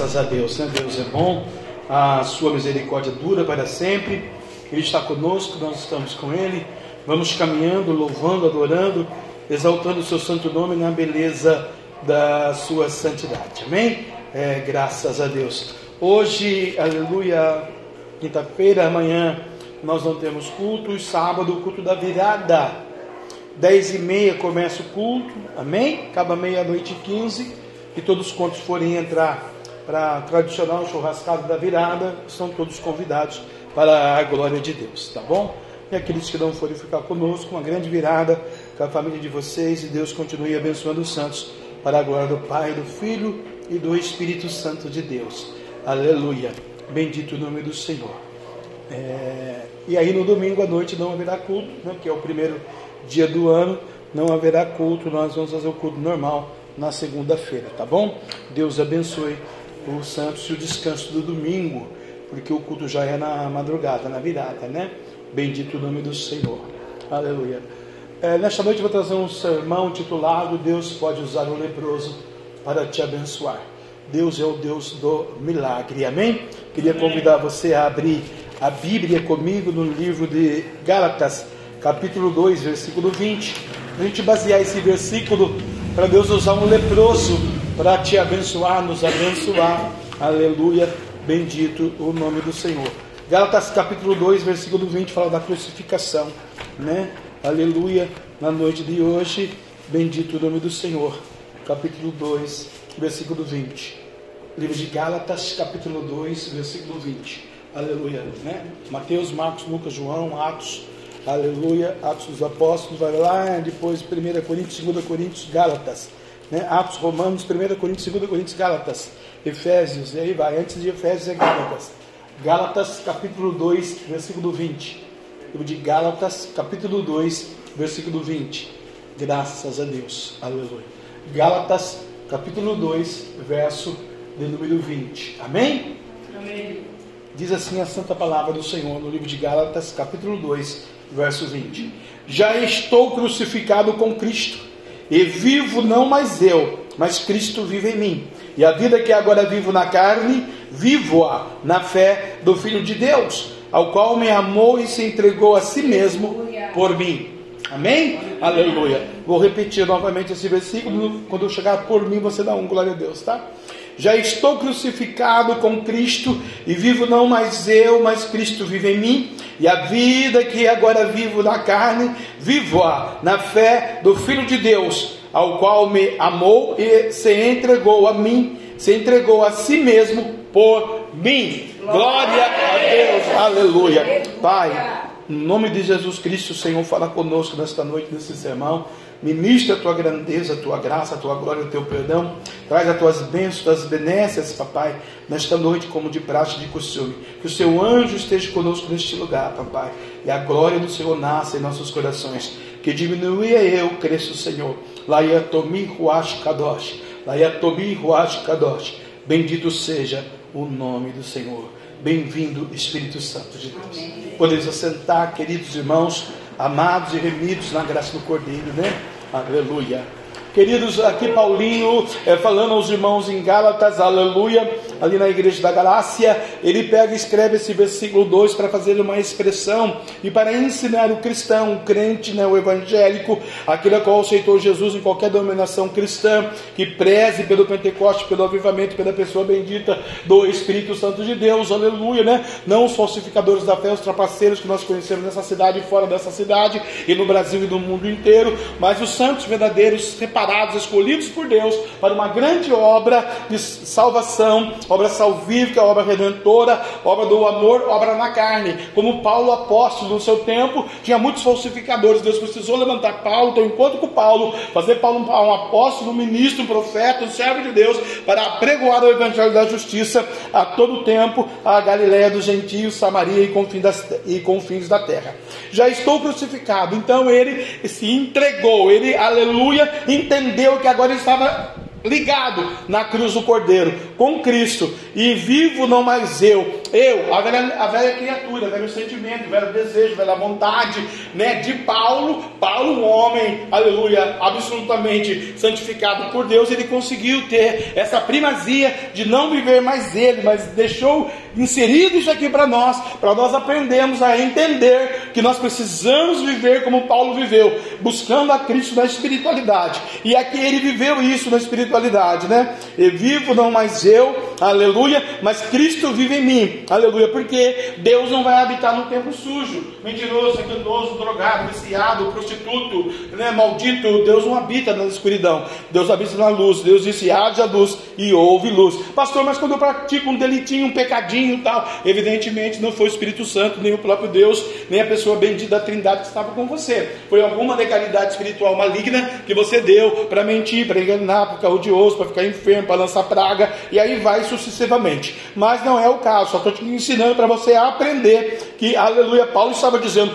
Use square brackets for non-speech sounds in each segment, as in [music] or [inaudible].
Graças a Deus, né? Deus é bom, a sua misericórdia dura para sempre. Ele está conosco, nós estamos com Ele. Vamos caminhando, louvando, adorando, exaltando o seu santo nome na beleza da sua santidade. Amém? É, graças a Deus. Hoje, aleluia, quinta-feira, amanhã nós não temos culto, sábado, culto da virada. Dez e meia começa o culto, amém? Acaba meia-noite e quinze. E todos quantos forem entrar para a tradicional churrascada da virada, são todos convidados para a glória de Deus, tá bom? E aqueles que não forem ficar conosco, uma grande virada com a família de vocês e Deus continue abençoando os santos para a glória do Pai, do Filho e do Espírito Santo de Deus. Aleluia. Bendito o nome do Senhor. É... E aí no domingo à noite não haverá culto, né, que é o primeiro dia do ano, não haverá culto, nós vamos fazer o culto normal na segunda-feira, tá bom? Deus abençoe os santos e o descanso do domingo, porque o culto já é na madrugada, na virada, né? Bendito o nome do Senhor. Aleluia. É, nesta noite eu vou trazer um sermão titulado Deus pode usar o leproso para te abençoar. Deus é o Deus do milagre, amém? Queria convidar você a abrir a Bíblia comigo no livro de Gálatas, capítulo 2, versículo 20. A gente basear esse versículo para Deus usar um leproso para te abençoar, nos abençoar. Aleluia, bendito o nome do Senhor. Gálatas capítulo 2, versículo 20 fala da crucificação, né? Aleluia, na noite de hoje, bendito o nome do Senhor. Capítulo 2, versículo 20. Livro de Gálatas, capítulo 2, versículo 20. Aleluia, né? Mateus, Marcos, Lucas, João, Atos, Aleluia, Atos dos Apóstolos, vai lá, depois 1 Coríntios, 2 Coríntios, Gálatas, né? Atos, Romanos, 1 Coríntios, 2 Coríntios, Gálatas, Efésios, e aí vai, antes de Efésios é Gálatas. Gálatas, capítulo 2, versículo 20. Livro de Gálatas, capítulo 2, versículo 20. Graças a Deus, aleluia. Gálatas, capítulo 2, verso de número 20. Amém? Amém. Diz assim a santa palavra do Senhor no livro de Gálatas, capítulo 2, verso 20. Já estou crucificado com Cristo, e vivo não mais eu, mas Cristo vive em mim. E a vida que agora vivo na carne, vivo-a na fé do Filho de Deus, ao qual me amou e se entregou a si mesmo por mim. Amém? Aleluia. Aleluia. Vou repetir novamente esse versículo. Quando eu chegar por mim, você dá um glória a Deus, tá? Já estou crucificado com Cristo e vivo não mais eu, mas Cristo vive em mim. E a vida que agora vivo na carne, vivo-a na fé do Filho de Deus, ao qual me amou e se entregou a mim, se entregou a si mesmo por mim. Glória a Deus, aleluia. Pai, em nome de Jesus Cristo, Senhor, fala conosco nesta noite, nesse sermão. Ministra a tua grandeza, a tua graça, a tua glória, o teu perdão. Traz as tuas bênçãos, as benécias, papai, nesta noite, como de praxe de costume. Que o seu anjo esteja conosco neste lugar, papai. E a glória do Senhor nasça em nossos corações. Que diminuía eu, cresça o Senhor. Laiatomi Ruach Kadosh. Laiatomi Ruach Kadosh. Bendito seja o nome do Senhor. Bem-vindo, Espírito Santo de Deus. Amém. Podemos assentar, queridos irmãos amados e remidos na graça do Cordeiro, né? Aleluia. Queridos, aqui Paulinho é, falando aos irmãos em Gálatas, aleluia, ali na igreja da Galácia, ele pega e escreve esse versículo 2 para fazer uma expressão e para ensinar o cristão, o crente, né, o evangélico, aquele a qual aceitou Jesus em qualquer denominação cristã, que preze pelo Pentecoste, pelo avivamento, pela pessoa bendita do Espírito Santo de Deus, aleluia, né? Não os falsificadores da fé, os trapaceiros que nós conhecemos nessa cidade e fora dessa cidade, e no Brasil e no mundo inteiro, mas os santos verdadeiros separados separados, escolhidos por Deus para uma grande obra de salvação, obra salvífica, obra redentora, obra do amor, obra na carne. Como Paulo apóstolo no seu tempo, tinha muitos falsificadores. Deus precisou levantar Paulo, ter um encontro com Paulo, fazer Paulo um apóstolo, um ministro, um profeta, um servo de Deus, para pregoar o evangelho da justiça a todo tempo a Galiléia dos gentios, Samaria e confins, das, e confins da terra. Já estou crucificado, então ele se entregou, ele, aleluia, entendeu que agora estava ligado na cruz do Cordeiro, com Cristo, e vivo não mais eu, eu, a velha, a velha criatura, o velho sentimento, o velho desejo, a velha vontade, né, de Paulo, Paulo, um homem, aleluia, absolutamente santificado por Deus, ele conseguiu ter essa primazia de não viver mais ele, mas deixou inserido isso aqui para nós, para nós aprendermos a entender que nós precisamos viver como Paulo viveu, buscando a Cristo na espiritualidade. E aqui ele viveu isso na espiritualidade, né? Eu vivo não mais eu, aleluia, mas Cristo vive em mim, aleluia, porque Deus não vai habitar no tempo sujo, mentiroso, enganoso, drogado, viciado, prostituto, né, maldito. Deus não habita na escuridão, Deus habita na luz. Deus disse: haja luz e houve luz. Pastor, mas quando eu pratico um delitinho, um pecadinho e tal, evidentemente não foi o Espírito Santo, nem o próprio Deus, nem a pessoa bendita da Trindade que estava com você. Foi alguma legalidade espiritual maligna que você deu para mentir, para enganar, para ficar odioso, para ficar enfermo, para lançar praga, e aí vai Mas não é o caso, só estou te ensinando para você aprender que, aleluia, Paulo estava dizendo: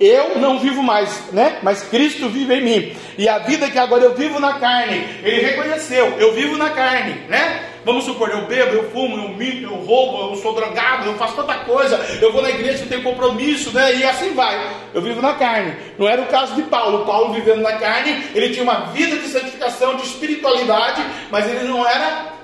eu não vivo mais, né? Mas Cristo vive em mim. E a vida que agora eu vivo na carne, ele reconheceu, eu vivo na carne, né? Vamos supor, eu bebo, eu fumo, eu minto, eu roubo, eu sou drogado, eu faço tanta coisa, eu vou na igreja, eu tenho compromisso, né? E assim vai. Eu vivo na carne. Não era o caso de Paulo. Paulo vivendo na carne, ele tinha uma vida de santificação, de espiritualidade, mas ele não era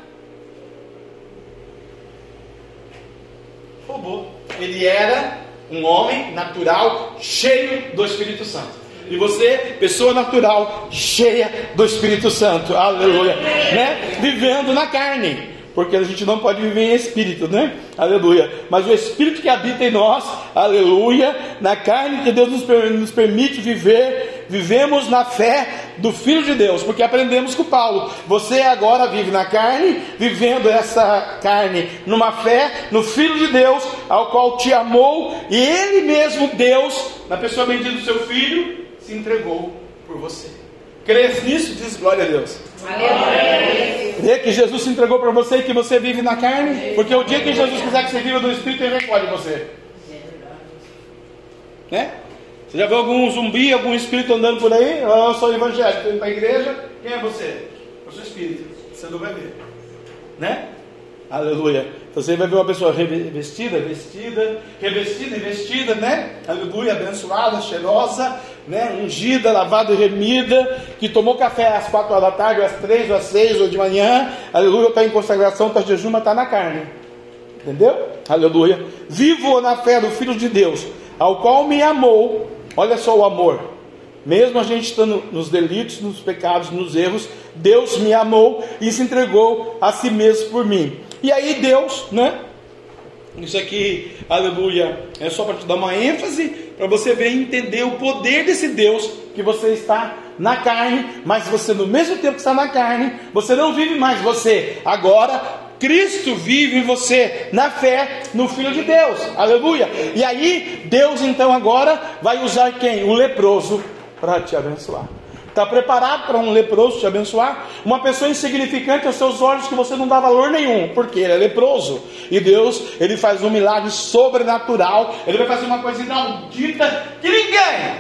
robô. Ele era um homem natural, cheio do Espírito Santo. E você, pessoa natural, cheia do Espírito Santo, aleluia, né? Vivendo na carne, porque a gente não pode viver em espírito, né? Aleluia. Mas o espírito que habita em nós, aleluia, na carne que Deus nos permite viver, vivemos na fé do Filho de Deus, porque aprendemos com Paulo. Você agora vive na carne, vivendo essa carne numa fé no Filho de Deus, ao qual te amou, e Ele mesmo, Deus, na pessoa bendita do seu Filho, se entregou por você. Crês nisso? Diz glória a Deus. Crê que Jesus se entregou para você e que você vive na carne? Porque o dia que Jesus quiser que você viva do Espírito, Ele recolhe você. Né? Você já viu algum zumbi, algum espírito andando por aí? Eu sou evangélico, estou indo para a igreja. Quem é você? Eu sou espírito. Você não vai ver. Né? Aleluia. Você vai ver uma pessoa revestida, vestida, revestida e vestida, né? Aleluia, abençoada, cheirosa, né? Ungida, lavada e remida, que tomou café às quatro horas da tarde, ou às três, ou às seis, ou de manhã. Aleluia, está em consagração, está jejum, mas está na carne. Entendeu? Aleluia. Vivo na fé do Filho de Deus, ao qual me amou. Olha só o amor. Mesmo a gente estando nos delitos, nos pecados, nos erros, Deus me amou e se entregou a si mesmo por mim. E aí Deus, né? Isso aqui, aleluia, é só para te dar uma ênfase, para você ver e entender o poder desse Deus que você está na carne, mas você no mesmo tempo que está na carne, você não vive mais você. Agora Cristo vive em você na fé no Filho de Deus. Aleluia. E aí Deus então agora vai usar quem? O leproso para te abençoar. Está preparado para um leproso te abençoar? Uma pessoa insignificante aos seus olhos que você não dá valor nenhum, porque ele é leproso. E Deus, ele faz um milagre sobrenatural. Ele vai fazer uma coisa inaudita que ninguém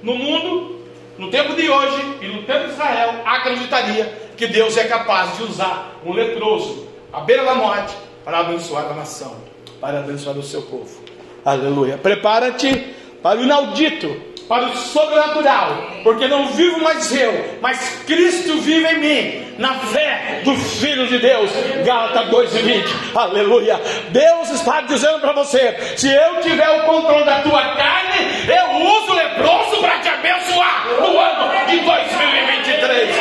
no mundo, no tempo de hoje e no tempo de Israel, acreditaria que Deus é capaz de usar um leproso à beira da morte para abençoar a nação, para abençoar o seu povo. Aleluia. Prepara-te para o inaudito para o sobrenatural, porque não vivo mais eu, mas Cristo vive em mim, na fé do Filho de Deus. Gálatas 2,20, aleluia. Deus está dizendo para você: se eu tiver o controle da tua carne, eu uso o leproso para te abençoar no ano de 2023.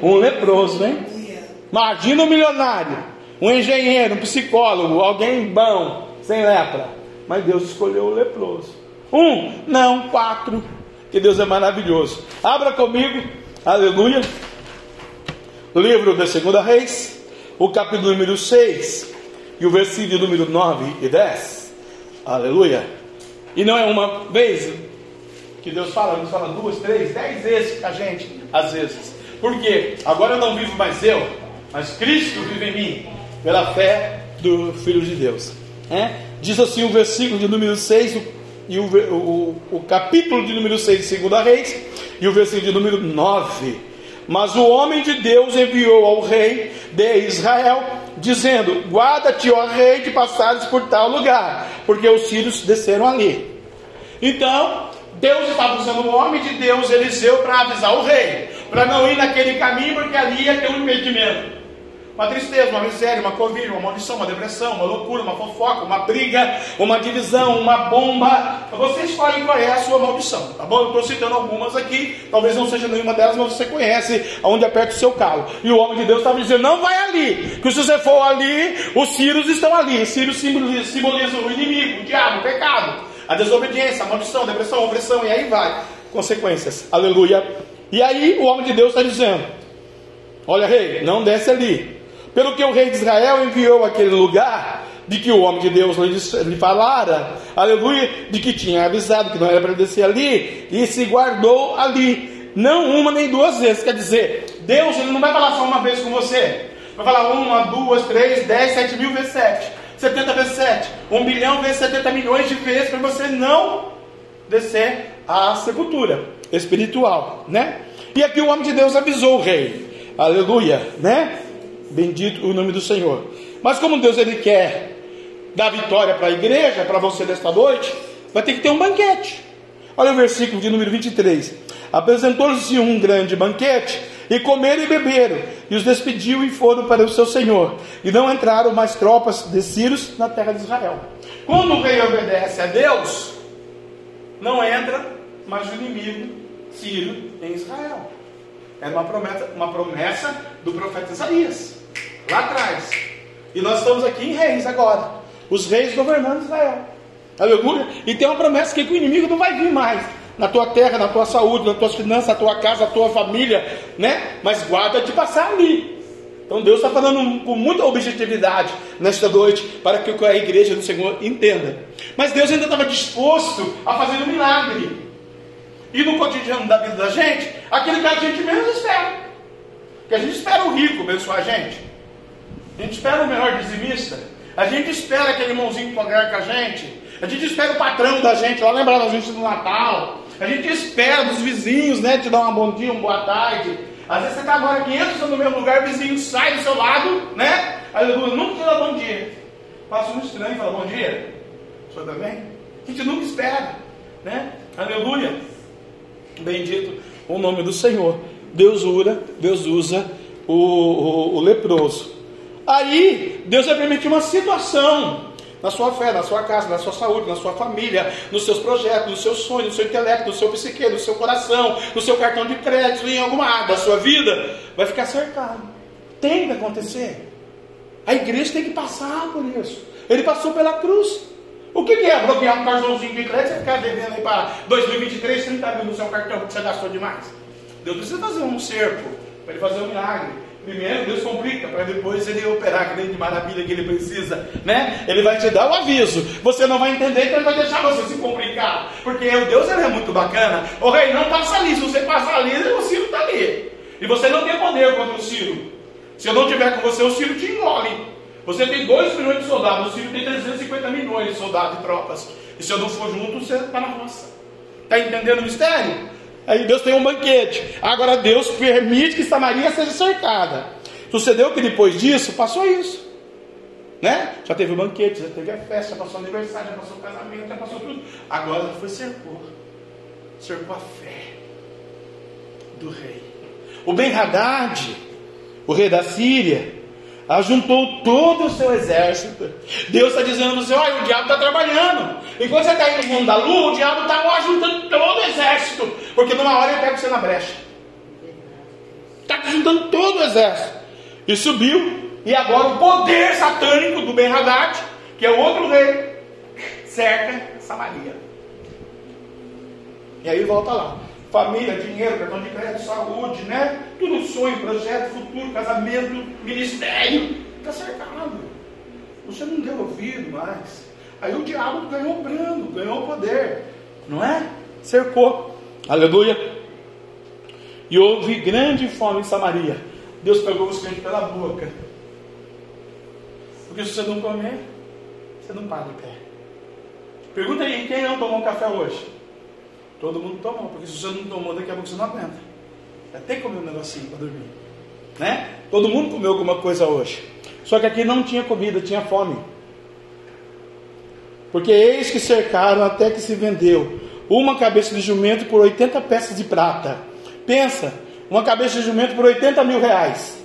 Um leproso, hein? Imagina um milionário, um engenheiro, um psicólogo, alguém bom, sem lepra mas Deus escolheu o leproso. Um, não, quatro, que Deus é maravilhoso. Abra comigo, aleluia, livro da Segunda Reis, o capítulo número 6 e o versículo número 9 e 10. Aleluia. E não é uma vez que Deus fala, Deus fala duas, três, dez vezes com a gente, às vezes. Porque agora eu não vivo mais eu, mas Cristo vive em mim, pela fé do Filho de Deus. É? Diz assim o versículo de número 6 e o, o, o capítulo de número 6 de 2 Reis e o versículo de número 9. Mas o homem de Deus enviou ao rei de Israel, dizendo: Guarda-te, ó rei, de passares por tal lugar, porque os sírios desceram ali. Então, Deus estava usando o homem de Deus, Eliseu, para avisar o rei, para não ir naquele caminho, porque ali ia ter um impedimento uma tristeza, uma miséria, uma covid, uma maldição, uma depressão, uma loucura, uma fofoca, uma briga, uma divisão, uma bomba. Você escolhe qual é a sua maldição, tá bom? Eu estou citando algumas aqui, talvez não seja nenhuma delas, mas você conhece aonde aperta o seu calo. E o homem de Deus estava dizendo: não vai ali, que se você for ali, os círios estão ali. Círios simbolizam simboliza o inimigo, o diabo, o pecado, a desobediência, a maldição, a depressão, a opressão, e aí vai. Consequências, aleluia. E aí o homem de Deus está dizendo: Olha, rei, não desce ali. Pelo que o rei de Israel enviou aquele lugar de que o homem de Deus lhe falara, aleluia, de que tinha avisado que não era para descer ali, e se guardou ali, não uma nem duas vezes. Quer dizer, Deus ele não vai falar só uma vez com você, vai falar uma, duas, três, dez, sete mil vezes sete, setenta vezes sete, um bilhão vezes setenta milhões de vezes para você não descer à sepultura espiritual, né? E aqui o homem de Deus avisou o rei, aleluia, né? Bendito o nome do Senhor. Mas como Deus ele quer dar vitória para a igreja, para você desta noite, vai ter que ter um banquete. Olha o versículo de número 23. Apresentou-se um grande banquete, e comeram e beberam, e os despediu e foram para o seu senhor. E não entraram mais tropas de Círios na terra de Israel. Quando o rei obedece a Deus, não entra mais o inimigo Sírio em Israel. É uma promessa, uma promessa do profeta Isaías lá atrás. E nós estamos aqui em reis agora. Os reis governando Israel. Aleluia. E tem uma promessa que o inimigo não vai vir mais na tua terra, na tua saúde, nas tuas finanças, na tua casa, na tua família, né? Mas guarda de passar ali. Então Deus está falando com muita objetividade nesta noite para que a igreja do Senhor entenda. Mas Deus ainda estava disposto a fazer um milagre. E no cotidiano da vida da gente, aquilo que a gente menos espera. Que a gente espera o rico abençoar a gente. A gente espera o melhor dizimista. A gente espera aquele irmãozinho pagar com a gente. A gente espera o patrão da gente lá lembrar da gente do Natal. A gente espera dos vizinhos, né? Te dar um bom dia, uma boa tarde. Às vezes você está agora 500 no mesmo lugar, o vizinho sai do seu lado, né? Aleluia, nunca te dá bom dia. Passa um estranho e fala bom dia. O senhor também? A gente nunca espera, né? Aleluia. Bendito o nome do Senhor. Deus usa, Deus usa o, o, o leproso Aí Deus vai permitir uma situação na sua fé, na sua casa, na sua saúde, na sua família, nos seus projetos, nos seus sonhos, no seu intelecto, no seu psique, no seu coração, no seu cartão de crédito, em alguma área da sua vida, vai ficar cercado. Tem que acontecer. A igreja tem que passar por isso. Ele passou pela cruz. O que é bloquear um cartãozinho de crédito e ficar devendo aí para 2023 30 mil no seu cartão que você gastou demais? Deus precisa fazer um cerco para ele fazer um milagre. Primeiro Deus complica, para depois ele operar a grande maravilha que ele precisa, né? Ele vai te dar o aviso. Você não vai entender, então ele vai deixar você se complicar. Porque o Deus ele é muito bacana. O rei não passa ali. Se você passar ali, o Ciro está ali. E você não tem poder contra o Ciro. Se eu não tiver com você, o Ciro te engole. Você tem 2 milhões de soldados, o Ciro tem 350 milhões de soldados e tropas. E se eu não for junto, você está na roça. Está entendendo o mistério? Aí Deus tem um banquete. Agora Deus permite que Samaria seja cercada. Sucedeu que depois disso, passou isso. Né? Já teve o banquete, já teve a festa, já passou o aniversário, já passou o casamento, já passou tudo. Agora foi cercou. Cercou a fé do rei. O Ben Haddad, o rei da Síria, ajuntou todo o seu exército. Deus está dizendo para você: olha, o diabo está trabalhando. Enquanto você está indo no mundo da lua, o diabo está ajuntando todo o exército. Porque numa hora ele pega você na brecha. Está juntando todo o exército. E subiu. E agora o poder satânico do Ben Haddad, que é o outro rei, cerca Samaria. E aí volta lá família, dinheiro, cartão de crédito, saúde, né? Tudo sonho, projeto, futuro, casamento, ministério. Está cercado. Você não deu ouvido mais. Aí o diabo ganhou brando, ganhou poder. Não é? Cercou. Aleluia. E houve grande fome em Samaria. Deus pegou os crentes pela boca. Porque se você não comer, você não para de pé. Pergunta aí, quem não tomou café hoje? Todo mundo tomou, porque se você não tomou, daqui a pouco você não aguenta. Até comer um negocinho para dormir. Né? Todo mundo comeu alguma coisa hoje. Só que aqui não tinha comida, tinha fome. Porque eis que cercaram até que se vendeu uma cabeça de jumento por 80 peças de prata. Pensa, uma cabeça de jumento por 80 mil reais.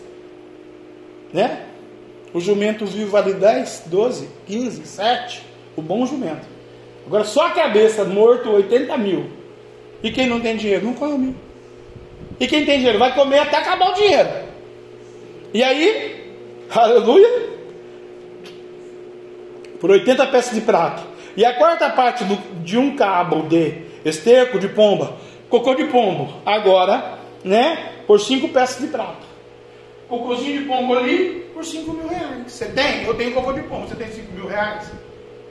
Né? O jumento vivo vale 10, 12, 15, 7. O bom jumento. Agora só a cabeça morto 80 mil. E quem não tem dinheiro não come. E quem tem dinheiro vai comer até acabar o dinheiro. E aí, [laughs] aleluia, por 80 peças de prata. E a quarta parte do, de um cabo de esterco de pomba, cocô de pombo, agora, né, por 5 peças de prata. Cocôzinho de pombo ali por 5 mil reais. Você tem? Eu tenho cocô de pombo. Você tem 5 mil reais?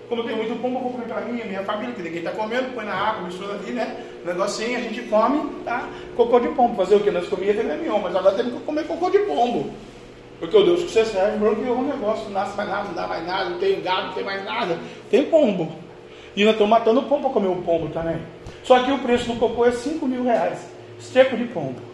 Como eu tenho muito pombo, eu vou comer para mim, a minha família, que ninguém está comendo, põe na água, mistura ali, né? Um negocinho, a gente come, tá? Cocô de pombo. Fazer o que? Nós comíamos mignon, mas agora temos que comer cocô de pombo. Porque o Deus que você serve bloqueou um negócio, não nasce mais nada, não dá mais nada, não tem gado, não tem mais nada. Tem pombo. E nós estamos matando o pombo para comer o pombo também. Só que o preço do cocô é 5 mil reais. Esteco de pombo.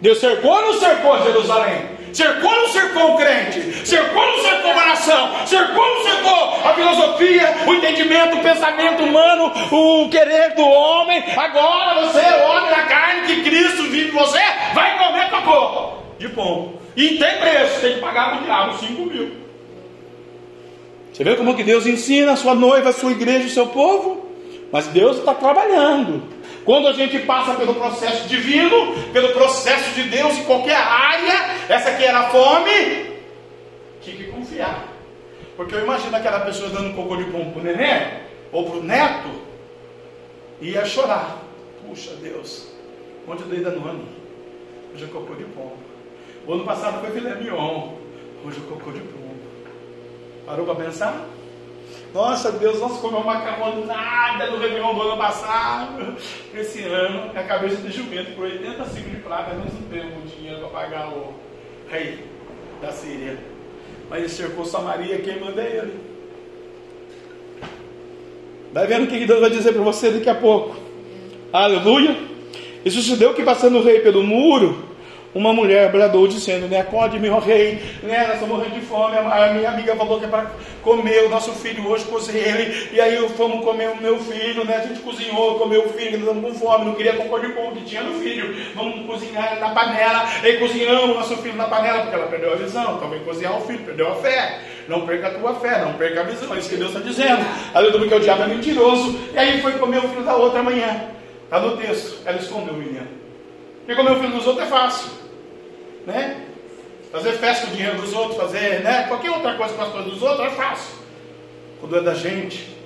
Deus cercou ou não cercou Jerusalém? Cercou ou não cercou o crente? Cercou ou não cercou a nação? Cercou ou não cercou a filosofia, o entendimento, o pensamento humano, o querer do homem? Agora você, é homem da carne que Cristo vive você, vai comer cocô de pombo. E tem preço, tem que pagar para o diabo 5 mil. Você vê como que Deus ensina a sua noiva, a sua igreja, o seu povo? Mas Deus está trabalhando. Quando a gente passa pelo processo divino, pelo processo de Deus em qualquer área, essa aqui era a fome, tinha que confiar. Porque eu imagino aquela pessoa dando cocô de pão para o neném, ou para o neto, ia chorar. Puxa Deus, onde eu dei dano Hoje é cocô de pombo. O ano passado foi filé mignon. Hoje é cocô de pombo. Parou para pensar? Nossa, Deus, nós comemos macarronada no Réveillon do ano passado. Esse ano, a cabeça de jumento por 85 de prata, nós não temos dinheiro para pagar o rei da Síria. Mas ele cercou Samaria, quem manda é ele. Vai vendo o que Deus vai dizer para você daqui a pouco. Aleluia. E sucedeu que passando o rei pelo muro, uma mulher bradou dizendo, né, acorde-me, ó rei, né, nós estamos morrendo de fome, a minha amiga falou que é para comer o nosso filho hoje, cozinhei ele, e aí fomos comer o meu filho, né, a gente cozinhou, comeu o filho, estamos com fome, não queria cocô de pão que tinha no filho, vamos cozinhar na panela, e cozinhamos o nosso filho na panela, porque ela perdeu a visão, também cozinhar o filho, perdeu a fé, não perca a tua fé, não perca a visão, é isso que Deus está dizendo, aleluia, porque o diabo é mentiroso, e aí foi comer o filho da outra manhã, está no texto, ela escondeu o menino, porque comer o filho dos outros é fácil, né? Fazer festa com o dinheiro dos outros, fazer né? qualquer outra coisa com as coisas dos outros é fácil. Quando é da gente,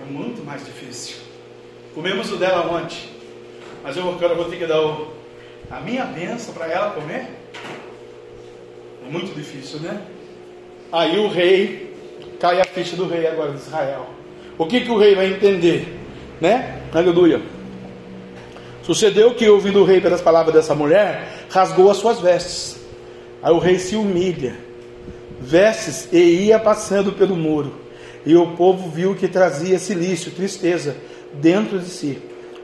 é muito mais difícil. Comemos o dela ontem, mas eu eu vou ter que dar o, a minha bênção para ela comer. É muito difícil, né? Aí o rei, cai a ficha do rei agora de Israel. O que, que o rei vai entender? Né? Aleluia. Sucedeu que, ouvindo o rei pelas palavras dessa mulher, rasgou as suas vestes. Aí o rei se humilha, vestes e ia passando pelo muro. E o povo viu que trazia silício, tristeza, dentro de si,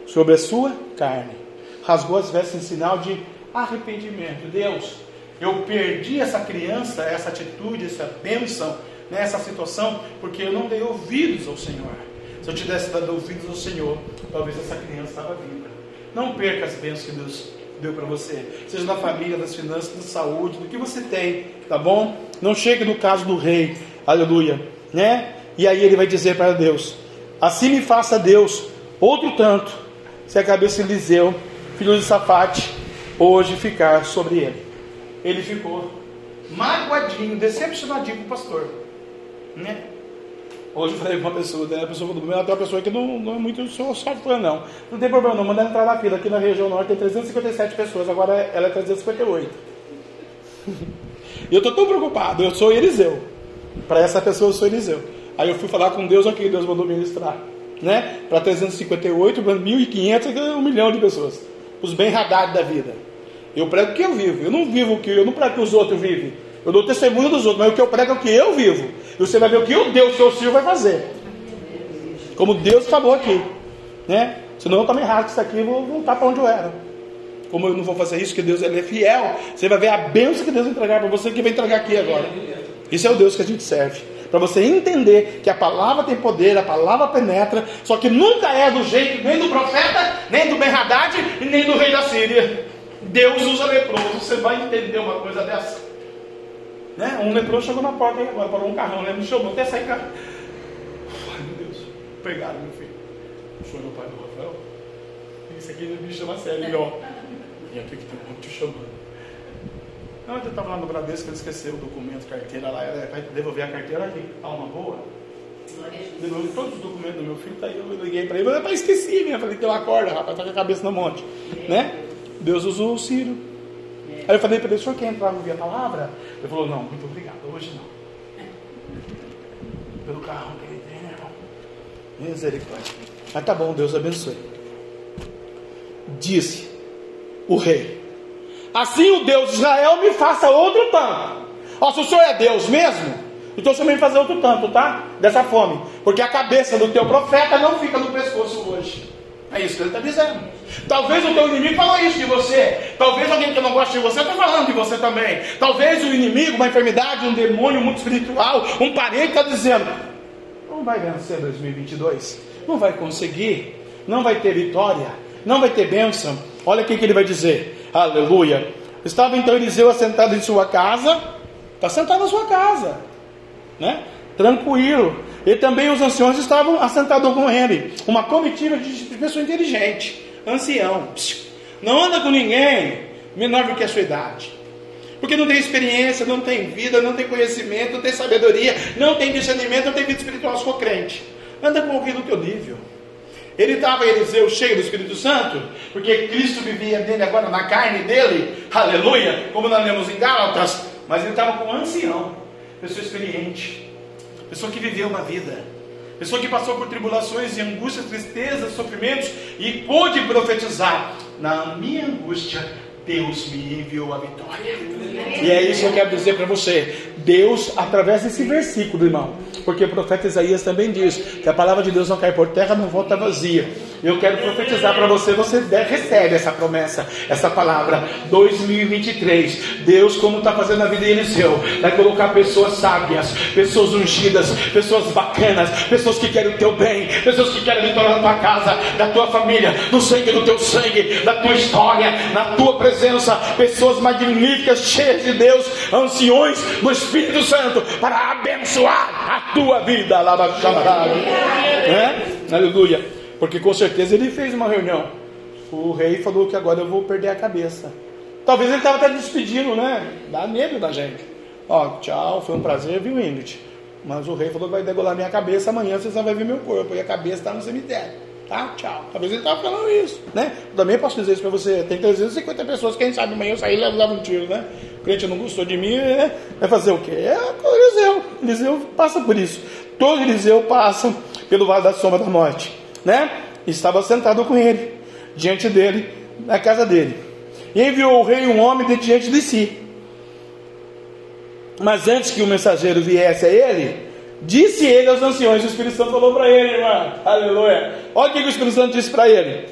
sobre a sua carne. Rasgou as vestes em sinal de arrependimento. Deus, eu perdi essa criança, essa atitude, essa bênção, nessa situação, porque eu não dei ouvidos ao Senhor. Se eu tivesse dado ouvidos ao Senhor, talvez essa criança estava viva. Não perca as bênçãos que Deus deu para você, seja na família, nas finanças, na saúde, do que você tem, tá bom? Não chegue no caso do rei, aleluia, né? E aí ele vai dizer para Deus: Assim me faça Deus outro tanto, se a cabeça de Eliseu, filho de Safate, hoje ficar sobre ele. Ele ficou magoadinho, decepcionadinho com o pastor, né? Hoje eu falei com uma pessoa, né? a pessoa falou, tem uma pessoa que não, não é muito software, não. Não tem problema, não, manda entrar na fila. Aqui na região norte tem 357 pessoas, agora ela é 358. [laughs] E eu estou tão preocupado, eu sou Eliseu. Para essa pessoa eu sou Eliseu. Aí eu fui falar com Deus aqui, Deus mandou ministrar. Né? Para 358, 1.500, um milhão de pessoas. Os bem radados da vida. Eu prego o que eu vivo. Eu não vivo o que eu não prego o que os outros vivem. Eu dou testemunho dos outros, mas o que eu prego é o que eu vivo. E você vai ver o que o Deus que eu sirvo vai fazer. Como Deus falou aqui. Né? Senão eu também rasgo isso aqui e vou voltar para onde eu era. como eu não vou fazer isso, que Deus ele é fiel, você vai ver a bênção que Deus vai entregar para você, que vai entregar aqui agora. Isso é o Deus que a gente serve. Para você entender que a palavra tem poder, a palavra penetra, só que nunca é do jeito nem do profeta, nem do Ben Haddad e nem do rei da Síria. Deus usa leproso. Você vai entender uma coisa dessa. Né? Um leproso chegou na porta agora, parou um carrão, né? me chamou até sair carro. Ai meu Deus, pegaram meu filho. É o pai do Rafael? Isso aqui me chama sério, ó. E aqui que tem um te chamando. Não, eu estava lá no Bradesco, ele esqueceu o documento, carteira lá, ele vai devolver a carteira aqui. Alma boa. Devolvi todos os documentos do meu filho, tá aí, eu liguei para ele, mas esqueci, né? Falei, tem uma corda, rapaz, tá com a cabeça no monte. Né? Deus usou o Ciro. Aí eu falei para ele, o senhor quer entrar no Via Palavra? Ele falou, não, muito obrigado, hoje não. Pelo carro que ele tem, né, irmão? Misericórdia. Mas tá bom, Deus abençoe. Disse o rei: Assim o Deus de Israel me faça outro tanto. Ó, se o Senhor é Deus mesmo, então o Senhor me fazer outro tanto, tá? Dessa fome. Porque a cabeça do teu profeta não fica no pescoço hoje. É isso que ele está dizendo. Talvez o teu inimigo falou isso de você. Talvez alguém que não gosta de você está falando de você também. Talvez o inimigo, uma enfermidade, um demônio muito espiritual, um parente está dizendo: não vai vencer 2022, não vai conseguir, não vai ter vitória, não vai ter bênção. Olha o que ele vai dizer. Aleluia. Estava então Eliseu assentado em sua casa. Está sentado na sua casa, né? Tranquilo. E também os anciões estavam assentados com ele. Uma comitiva de pessoa inteligente, ancião. Não anda com ninguém menor do que a sua idade. Porque não tem experiência, não tem vida, não tem conhecimento, não tem sabedoria, não tem discernimento, não tem vida espiritual, se for crente. Anda com alguém do teu nível. Ele estava, Eliseu, cheio do Espírito Santo, porque Cristo vivia nele agora na carne dele, aleluia, como nós lemos em Gálatas, mas ele estava com um ancião, pessoa experiente, pessoa que viveu uma vida, pessoa que passou por tribulações e angústias, tristezas, sofrimentos e pôde profetizar: na minha angústia, Deus me enviou a vitória. E é isso que eu quero dizer para você. Deus, através desse versículo, irmão, porque o profeta Isaías também diz que a palavra de Deus não cai por terra, não volta vazia. Eu quero profetizar para você, você recebe essa promessa, essa palavra. 2023, Deus, como está fazendo na vida de Eliseu, vai colocar pessoas sábias, pessoas ungidas, pessoas bacanas, pessoas que querem o teu bem, pessoas que querem vitória na tua casa, da tua família, no sangue do teu sangue, da tua história, na tua presença, pessoas magníficas, cheias de Deus, anciões do Espírito Santo, para abençoar a tua vida. Lava né? Aleluia. Porque com certeza ele fez uma reunião. O rei falou que agora eu vou perder a cabeça. Talvez ele estava até despedindo, né? Dá medo da gente. Ó, tchau, foi um prazer, viu, Ingrid? Mas o rei falou que vai degolar minha cabeça amanhã, vocês vão ver meu corpo. E a cabeça está no cemitério. Tá? Tchau. Talvez ele estava falando isso, né? Eu também posso dizer isso para você. Tem 350 pessoas, quem sabe amanhã eu sair e levo um tiro, né? O cliente não gostou de mim, é, vai fazer o quê? É o Eliseu. Eliseu passa por isso. Todo Eliseu passa pelo vale da sombra da morte, né? Estava sentado com ele, diante dele, na casa dele. E enviou o rei um homem de diante de si. Mas antes que o mensageiro viesse a ele, disse ele aos anciões, o Espírito Santo falou para ele, irmão, aleluia. Olha o que o Espírito Santo disse para ele: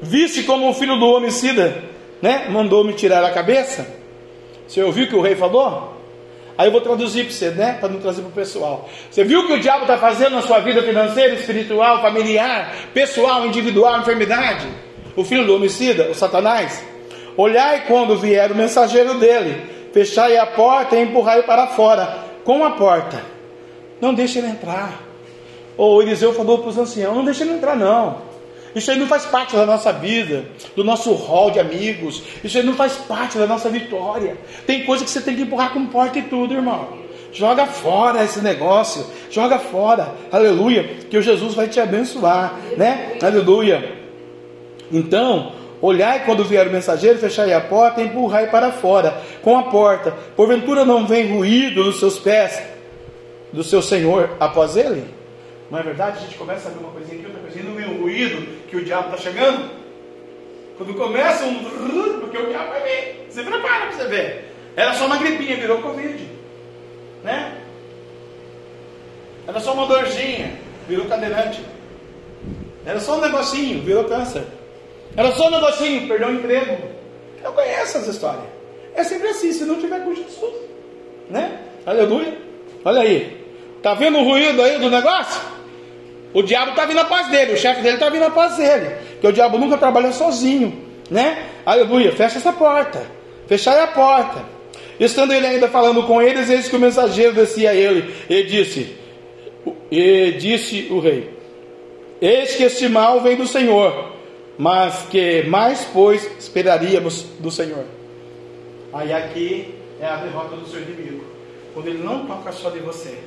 Viste como o filho do homicida, né, mandou-me tirar a cabeça? Você ouviu o que o rei falou? Aí eu vou traduzir para você, né? Para não trazer para o pessoal. Você viu o que o diabo está fazendo na sua vida financeira, espiritual, familiar, pessoal, individual, enfermidade? O filho do homicida, o Satanás? Olhai quando vier o mensageiro dele, fechai a porta e empurrai para fora, com a porta. Não deixe ele entrar. Ou Eliseu falou para os anciãos: não deixe ele entrar, não. Isso aí não faz parte da nossa vida, do nosso hall de amigos. Isso aí não faz parte da nossa vitória. Tem coisa que você tem que empurrar com porta e tudo, irmão. Joga fora esse negócio, joga fora, aleluia, que o Jesus vai te abençoar, né? Aleluia. Então, olhai quando vier o mensageiro, fechai a porta e empurrai para fora com a porta. Porventura não vem ruído dos seus pés, do seu Senhor após ele? Não é verdade? A gente começa a ver uma coisinha aqui, outra coisinha, não vem ruído que o diabo está chegando? Quando começa um. Porque o diabo vai vir. Você prepara para você ver. Era só uma gripinha, virou Covid. Né? Era só uma dorzinha, virou cadeirante. Era só um negocinho, virou câncer. Era só um negocinho, perdeu o emprego. Eu conheço essa história. É sempre assim, se não tiver com Jesus. Né? Aleluia. Olha aí. Tá vendo o ruído aí do negócio? O diabo está vindo após dele, o chefe dele está vindo após dele. Porque o diabo nunca trabalha sozinho. Né? Aleluia. Fecha essa porta. Fechai a porta. Estando ele ainda falando com eles, eis que o mensageiro descia a ele e disse: E disse o rei: Eis que este mal vem do Senhor, mas que mais, pois, esperaríamos do Senhor. Aí aqui é a derrota do seu inimigo. Quando ele não toca só de você,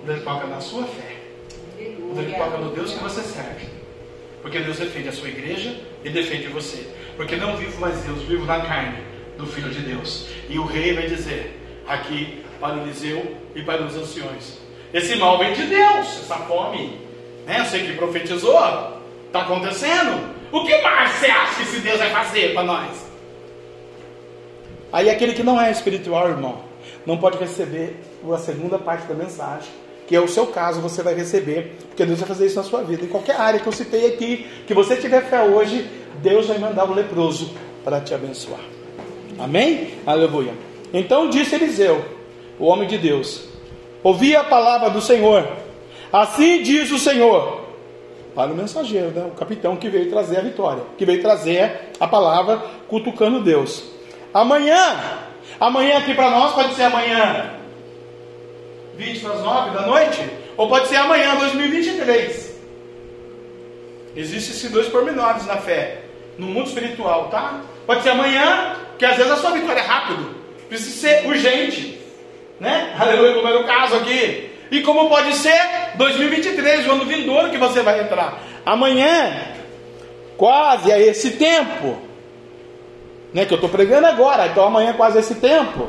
quando ele toca na sua fé, ele toca no Deus que você serve. Porque Deus defende a sua igreja e defende você. Porque não vivo mais Deus, vivo na carne do Filho de Deus. E o rei vai dizer aqui para o Eliseu e para os anciões: Esse mal vem de Deus, essa fome. Né? Sei que profetizou, está acontecendo. O que mais você acha que esse Deus vai fazer para nós? Aí aquele que não é espiritual, irmão, não pode receber a segunda parte da mensagem, que é o seu caso, você vai receber, porque Deus vai fazer isso na sua vida. Em qualquer área que eu citei aqui, que você tiver fé hoje, Deus vai mandar o leproso para te abençoar. Amém? Aleluia. Então disse Eliseu, o homem de Deus: Ouvi a palavra do Senhor. Assim diz o Senhor. Para o mensageiro, né? o capitão que veio trazer a vitória, que veio trazer a palavra cutucando Deus. Amanhã, amanhã aqui para nós pode ser amanhã 20 para as 9 da noite, ou pode ser amanhã 2023. Existem esses dois pormenores na fé, no mundo espiritual, tá? Pode ser amanhã, que às vezes a sua vitória é rápido, precisa ser urgente, né? Aleluia, como era o caso aqui. E como pode ser 2023, o ano vindouro que você vai entrar. Amanhã, quase a esse tempo, né, que eu estou pregando agora, então amanhã é quase esse tempo.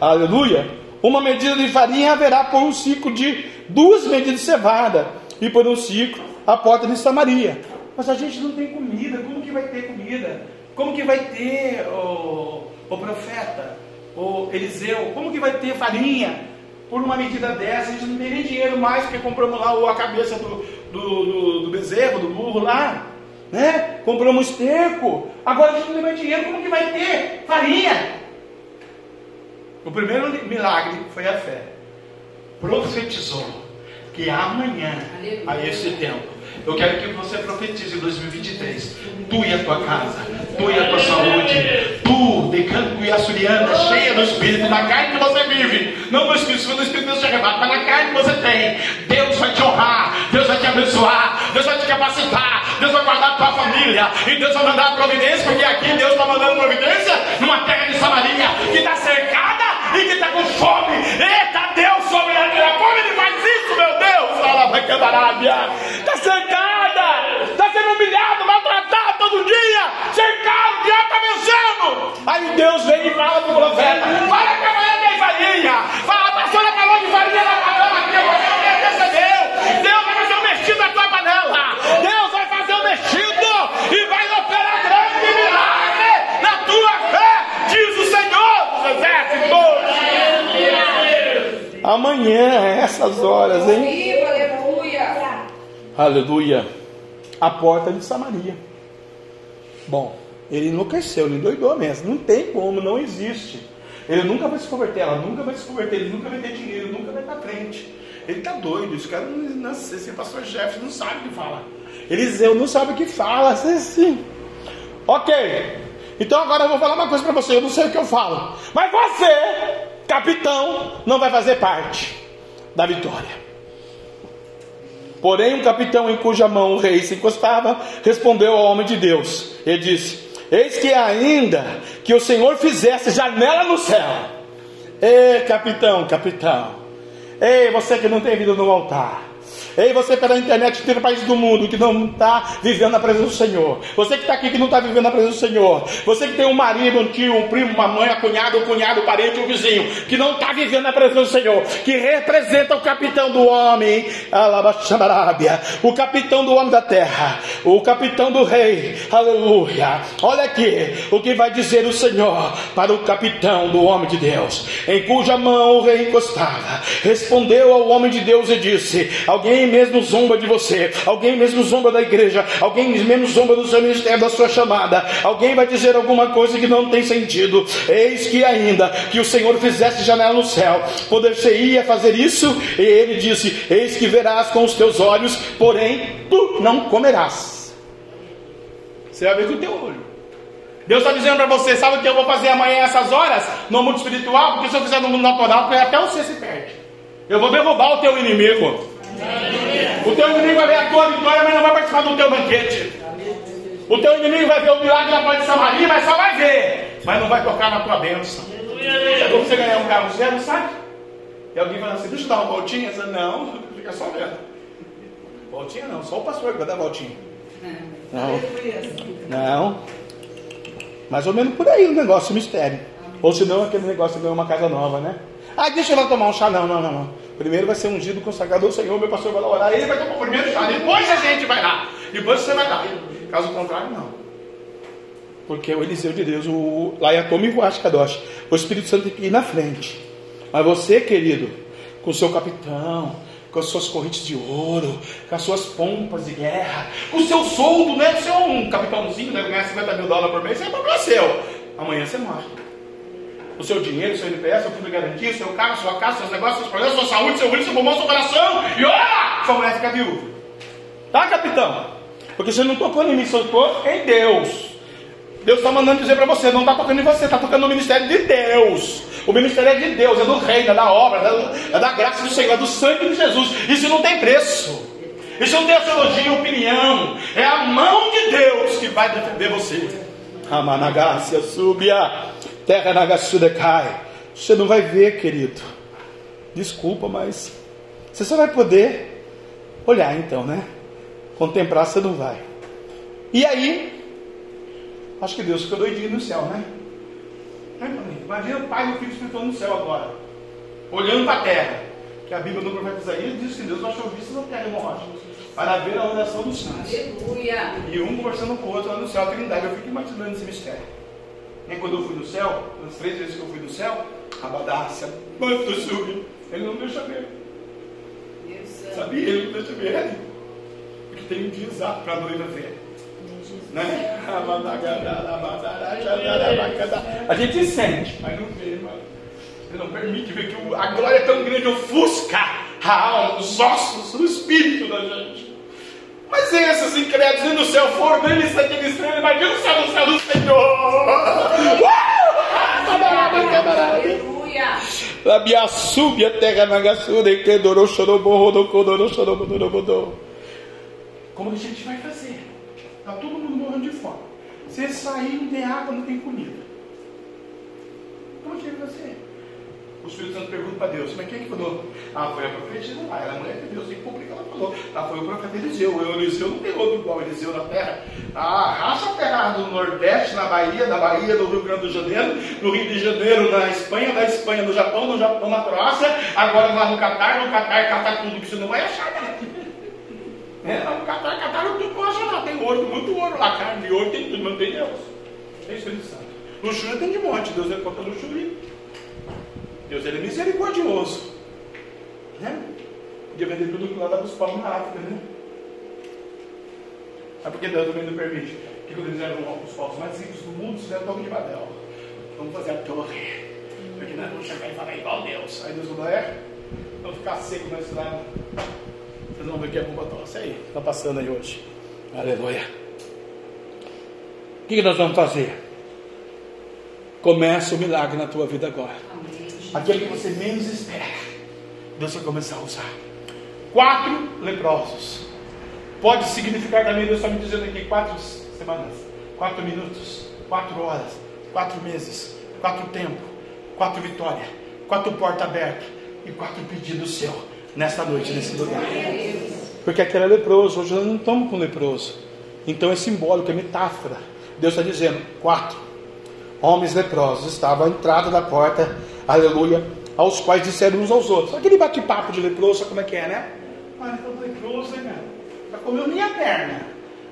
Aleluia. Uma medida de farinha haverá por um ciclo de duas medidas de cevada, e por um ciclo a porta de Samaria. Mas a gente não tem comida, como que vai ter comida? Como que vai ter o, o profeta, o Eliseu? Como que vai ter farinha? Por uma medida dessa, a gente não tem nem dinheiro mais, porque compramos lá a cabeça do, do, do, do bezerro, do burro lá né? Compramos esterco, agora a gente não tem mais dinheiro, como que vai ter farinha? O primeiro milagre foi a fé. Profetizou que amanhã, a esse tempo, eu quero que você profetize em 2023. Tu e a tua casa, tu e a tua saúde, tu, decano açuriana, cheia do Espírito, na carne que você vive, não no Espírito, no Espírito Deus te arrebata, mas na carne que você tem. Deus vai te honrar, Deus vai te abençoar, Deus vai te capacitar, Deus vai guardar a tua família, e Deus vai mandar a providência, porque aqui Deus está mandando providência numa terra de Samaria que está cercada e que está com fome. Eita Deus, como ele faz isso, meu Deus? Vai Está cercada, está sendo humilhado, maltratado todo dia, cercado, o diabo está vencendo. Aí Deus vem e fala para o profeta: Fala que amanhã tem farinha. Fala, a pastora falou de farinha na panela aqui, eu vou obedecer Deus. Deus vai fazer um mexido na tua panela. Deus vai fazer um mexido e vai operar grande milagre na tua fé, diz o Senhor dos exércitos. Amanhã, essas horas, hein? Aleluia. Aleluia. A porta de Samaria. Bom, ele enlouqueceu, ele endoidou mesmo. Não tem como, não existe. Ele nunca vai se converter, ela nunca vai se converter, ele nunca vai ter dinheiro, nunca vai para frente. Ele está doido, esse cara não, não esse pastor Jeff não sabe o que fala. Eliseu não sabe o que fala, assim. Ok, então agora eu vou falar uma coisa para você, eu não sei o que eu falo. Mas você, capitão, não vai fazer parte da vitória. Porém, um capitão em cuja mão o rei se encostava respondeu ao homem de Deus e disse: Eis que ainda que o Senhor fizesse janela no céu. Ei, capitão, capitão. Ei, você que não tem vida no altar. Ei, você pela internet tem país do mundo que não está vivendo na presença do Senhor. Você que está aqui que não está vivendo na presença do Senhor. Você que tem um marido, um tio, um primo, uma mãe, um cunhado, um cunhado, um parente, um vizinho, que não está vivendo na presença do Senhor, que representa o capitão do homem, Alabaxabarábia, o capitão do homem da terra, o capitão do rei, aleluia. Olha aqui o que vai dizer o Senhor para o capitão do homem de Deus, em cuja mão o rei encostava. Respondeu ao homem de Deus e disse: Alguém alguém mesmo zomba de você, alguém mesmo zomba da igreja, alguém mesmo zomba do seu ministério, da sua chamada, alguém vai dizer alguma coisa que não tem sentido. Eis que ainda que o Senhor fizesse janela no céu, poder-se-ia fazer isso, e ele disse: Eis que verás com os teus olhos, porém tu não comerás. Você vai ver com o teu olho. Deus está dizendo para você, sabe o que eu vou fazer amanhã essas horas no mundo espiritual? Porque se eu fizer no mundo natural, até você se perde. Eu vou derrubar o teu inimigo. O teu inimigo vai ver a tua vitória, mas não vai participar do teu banquete. O teu inimigo vai ver o milagre da porta de Samaria, mas só vai ver, mas não vai tocar na tua bênção. É como você ganhar um carro zero, sabe? E alguém fala assim, deixa eu dar uma voltinha. Você, não, [laughs] fica só vendo. Voltinha não, só o pastor que vai dar voltinha. Não. Não. Mais ou menos por aí o negócio, o mistério. Ou senão aquele negócio de ganhar uma casa nova, né? Ah, deixa eu lá tomar um chá. Não, não, não, não. Primeiro vai ser ungido, consagrado ao Senhor, meu pastor vai lá orar, ele vai tomar o primeiro chá, depois a gente vai lá, depois você vai lá. Caso contrário, não. Porque é o Eliseu de Deus, o Laiatomi Kadosh, o Espírito Santo tem que ir na frente. Mas você, querido, com o seu capitão, com as suas correntes de ouro, com as suas pompas de guerra, com o seu soldo, né? Você é um capitãozinho, né? Ganhar 50 mil dólares por mês, isso é problema seu. Amanhã você morre. O seu dinheiro, o seu NPS, seu fundo de garantia, o seu carro, sua casa, seus negócios, seus problemas, sua saúde, seu filho, seu pulmão, seu coração, e olha! Sua mulher fica viúva. Tá, capitão? Porque você não tocou em mim, você tocou em Deus. Deus está mandando dizer para você, não está tocando em você, está tocando no ministério de Deus. O ministério é de Deus, é do reino, é da obra, é da, é da graça do Senhor, é do sangue de Jesus. Isso não tem preço. Isso não tem teologia, opinião. É a mão de Deus que vai defender você. Amanagácia, subia, terra nagassuda cai. Você não vai ver, querido. Desculpa, mas você só vai poder olhar então, né? Contemplar você não vai. E aí, acho que Deus ficou doidinho no céu, né? Imagina o Pai e o Filho espiritual no céu agora, olhando para a terra. Que a Bíblia no profeta Isaías diz que Deus vai chover na terra hemorrágica para ver a oração dos santos. Aleluia. E um conversando com o outro lá no céu, a trindade. Eu fico imaginando esse mistério. E quando eu fui no céu, nas três vezes que eu fui no céu, a badácia, quanto subiu, ele não deixa ver. Sabia? Ele não deixa ver. Porque tem um dia exato para a noiva ver. Né? A gente sente, mas não vê, mano. Ele não permite ver que a glória é tão grande, ofusca a alma, os ossos, o espírito da gente. Mas esses incrédulos no céu foram deles daquele estrela, imagina o céu do céu do Senhor. [laughs] Aleluia. Labia sube a terra na gaçuda e que dorou chorobô, rodou, rodou, chorobô, rodou, Como a gente vai fazer? Está todo mundo morrendo de fome. Se sair, não tem água, não tem comida. Como que vai fazer? O Espírito Santo pergunta para Deus, mas quem é que falou? Ah, foi a profetisa lá, era a mulher de Deus, tem que que ela falou. Ah, foi o profeta Eliseu. O Eliseu não tem outro igual Eliseu na terra. Ah, raça a terra do Nordeste, na Bahia, na Bahia, no Rio Grande do Janeiro, no Rio de Janeiro, na Espanha, na Espanha, no Japão, no Japão, na Croácia, agora lá no Catar, no Catar, catar tudo que você não vai achar, né? [laughs] É, no Catar, Catar, tudo não acha lá, tem ouro, muito ouro lá, carne de ouro, tem tudo, mas não tem Deus. É Espírito Santo. Luxúria tem de monte, Deus é contra luxúria. Deus ele é misericordioso. Né? Podia vender tudo lá dava os pão na África, né? Mas por que Deus também não permite? Que quando eles eram os povos mais ricos do mundo, fizeram torre de Babel. Vamos fazer a torre. Porque nós vamos chegar e falar igual Deus. Aí Deus falou, é? Vamos ficar seco nesse lado. Vocês vão ver que é bomba tosse aí. Está passando aí hoje. Aleluia. O que nós vamos fazer? Começa o milagre na tua vida agora. Aquele que você menos espera. Deus vai começar a usar. Quatro leprosos. Pode significar também, Deus está me dizendo aqui, quatro semanas, quatro minutos, quatro horas, quatro meses, quatro tempo, quatro vitórias, quatro portas abertas e quatro pedidos seu nesta noite, nesse lugar. Porque aquele é leproso, hoje nós não estamos com leproso. Então é simbólico, é metáfora. Deus está dizendo, quatro homens leprosos estavam à entrada da porta, aleluia, aos quais disseram uns aos outros. Aquele bate-papo de leproso, como é que é, né? Ah, estou leproso, né, Para comer minha perna,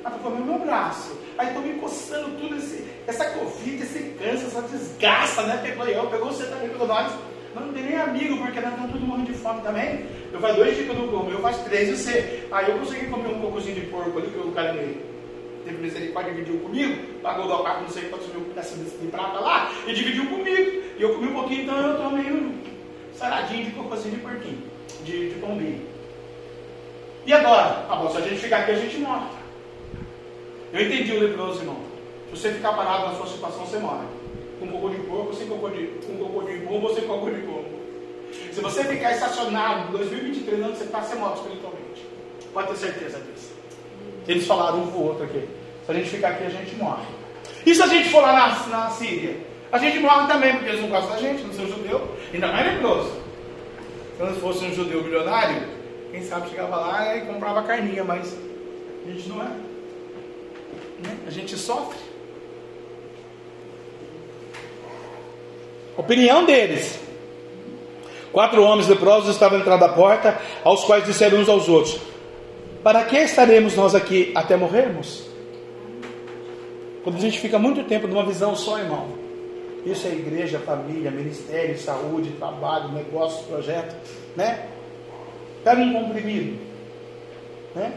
para comer meu braço. Aí estou me coçando tudo, esse, essa covid, esse câncer, essa desgraça, né? Pegou eu, pegou você também, pegou nós. Não tem nem amigo, porque nós estamos tudo morrendo de fome também. Eu faz dois dias que eu não como, eu faço três e você. Aí eu consegui comer um cocôzinho de porco ali, que o cara me teve misericórdia, dividiu comigo, pagou do carro, não sei quantos mil peças de prata lá, e dividiu comigo. E eu comi um pouquinho, então eu tomei um saradinho de cocôzinho de porquinho, de, de pombinho. E agora? Ah, bom, se a gente ficar aqui, a gente morre. Eu entendi o leproso, irmão. Se você ficar parado na sua situação, você morre. Com cocô de porco, sem cocô de, com cocô de pombo ou sem cocô de pombo. Se você ficar estacionado em 2023, onde você está, você morre espiritualmente. Pode ter certeza disso. Eles falaram um para o outro aqui. Se a gente ficar aqui, a gente morre. E se a gente for lá na, na Síria? A gente morre também, porque eles não gostam da gente, não são judeu. Ainda mais leproso. Se fosse um judeu milionário, quem sabe chegava lá e comprava carninha, mas a gente não é. Né? A gente sofre. Opinião deles. Quatro homens leprosos estavam entrando à porta, aos quais disseram uns aos outros: Para que estaremos nós aqui até morrermos? Quando a gente fica muito tempo numa visão só, irmão, isso é igreja, família, ministério, saúde, trabalho, negócio, projeto, né? Pega um comprimido, né?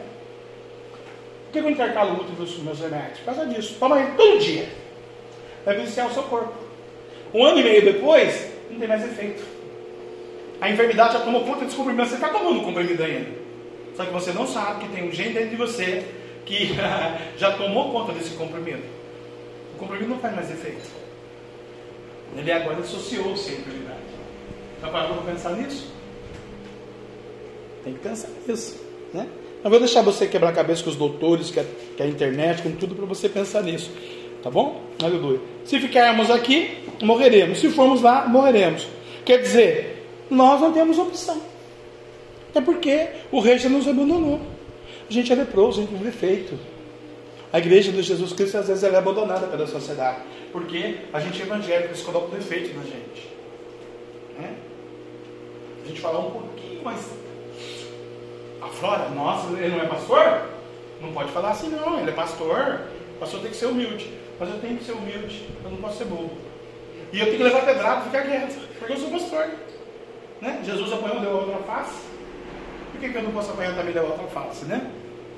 Por que eu intercalo muito dos meus remédios? Por causa disso. Toma ele todo dia. Vai viciar o seu corpo. Um ano e meio depois, não tem mais efeito. A enfermidade já tomou conta desse comprimido. Você está tomando comprimido ainda. Só que você não sabe que tem um gene dentro de você que [laughs] já tomou conta desse comprimido. O comprimido não faz mais efeito. Ele agora associou-se à enfermidade. Já parou para pensar nisso? Tem que pensar nisso. Né? Não vou deixar você quebrar a cabeça com os doutores, com a, com a internet, com tudo, para você pensar nisso. Tá bom? Aleluia. Se ficarmos aqui, morreremos. Se formos lá, morreremos. Quer dizer, nós não temos opção. É porque o rei já nos abandonou. A gente é leproso, a gente tem defeito. A igreja de Jesus Cristo às vezes é abandonada pela sociedade. Porque a gente é evangélico, eles colocam defeito na gente. Né? A gente fala um pouquinho mais. A Flora, nossa, ele não é pastor? Não pode falar assim não, ele é pastor. O pastor tem que ser humilde. Mas eu tenho que ser humilde, eu não posso ser bobo. E eu tenho que levar pedrado e ficar quieto, porque eu sou pastor. Né? Jesus apanhou, deu a outra face. Por que, que eu não posso apanhar também da outra face, né?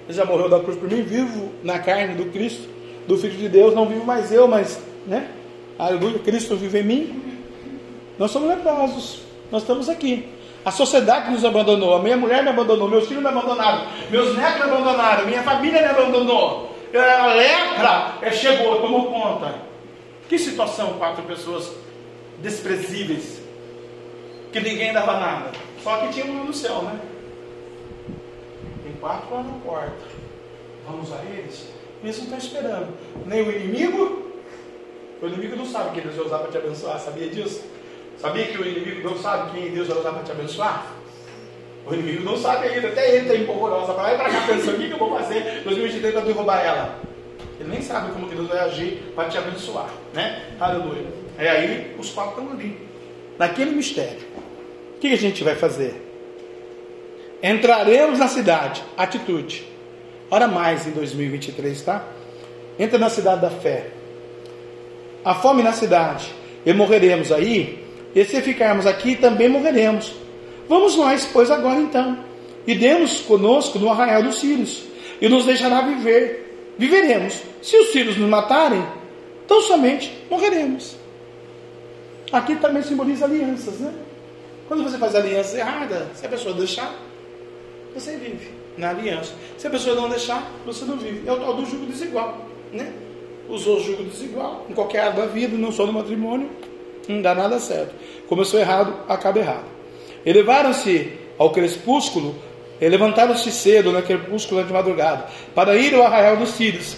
Já morreu da cruz por mim, vivo na carne do Cristo, do Filho de Deus, não vivo mais eu, mas, né? Aleluia, Cristo vive em mim. Nós somos leprosos, nós estamos aqui. A sociedade nos abandonou, a minha mulher me abandonou, meus filhos me abandonaram, meus netos me abandonaram, minha família me abandonou. A lepra chegou, tomou conta. Que situação, quatro pessoas desprezíveis, que ninguém dava nada. Só que tinha um no céu, né? Quatro lá na porta. Vamos a eles? Eles não estão esperando. Nem o inimigo. O inimigo não sabe quem Deus vai usar para te abençoar. Sabia disso? Sabia que o inimigo não sabe quem Deus vai usar para te abençoar? O inimigo não sabe ainda, até ele está empolvorosa para lá e para cá pensando: o que, que eu vou fazer 2023 para derrubar ela? Ele nem sabe como que Deus vai agir para te abençoar, né? Aleluia. É aí os quatro estão ali, naquele mistério. O que a gente vai fazer? Entraremos na cidade, atitude. Ora mais em 2023, tá? Entra na cidade da fé. A fome na cidade, e morreremos aí. E se ficarmos aqui, também morreremos. Vamos nós, pois, agora então, e demos conosco no arraial dos círios, e nos deixará viver. Viveremos. Se os círios nos matarem, tão somente morreremos. Aqui também simboliza alianças, né? Quando você faz aliança errada, se a pessoa deixar, você vive na aliança. Se a pessoa não deixar, você não vive. É o tal do jugo desigual, né? Usou o jugo desigual em qualquer área da vida, não só no matrimônio, não dá nada certo. Começou errado, acaba errado. Elevaram-se ao crepúsculo, levantaram-se cedo na crepúsculo de madrugada, para ir ao arraial dos Sírios.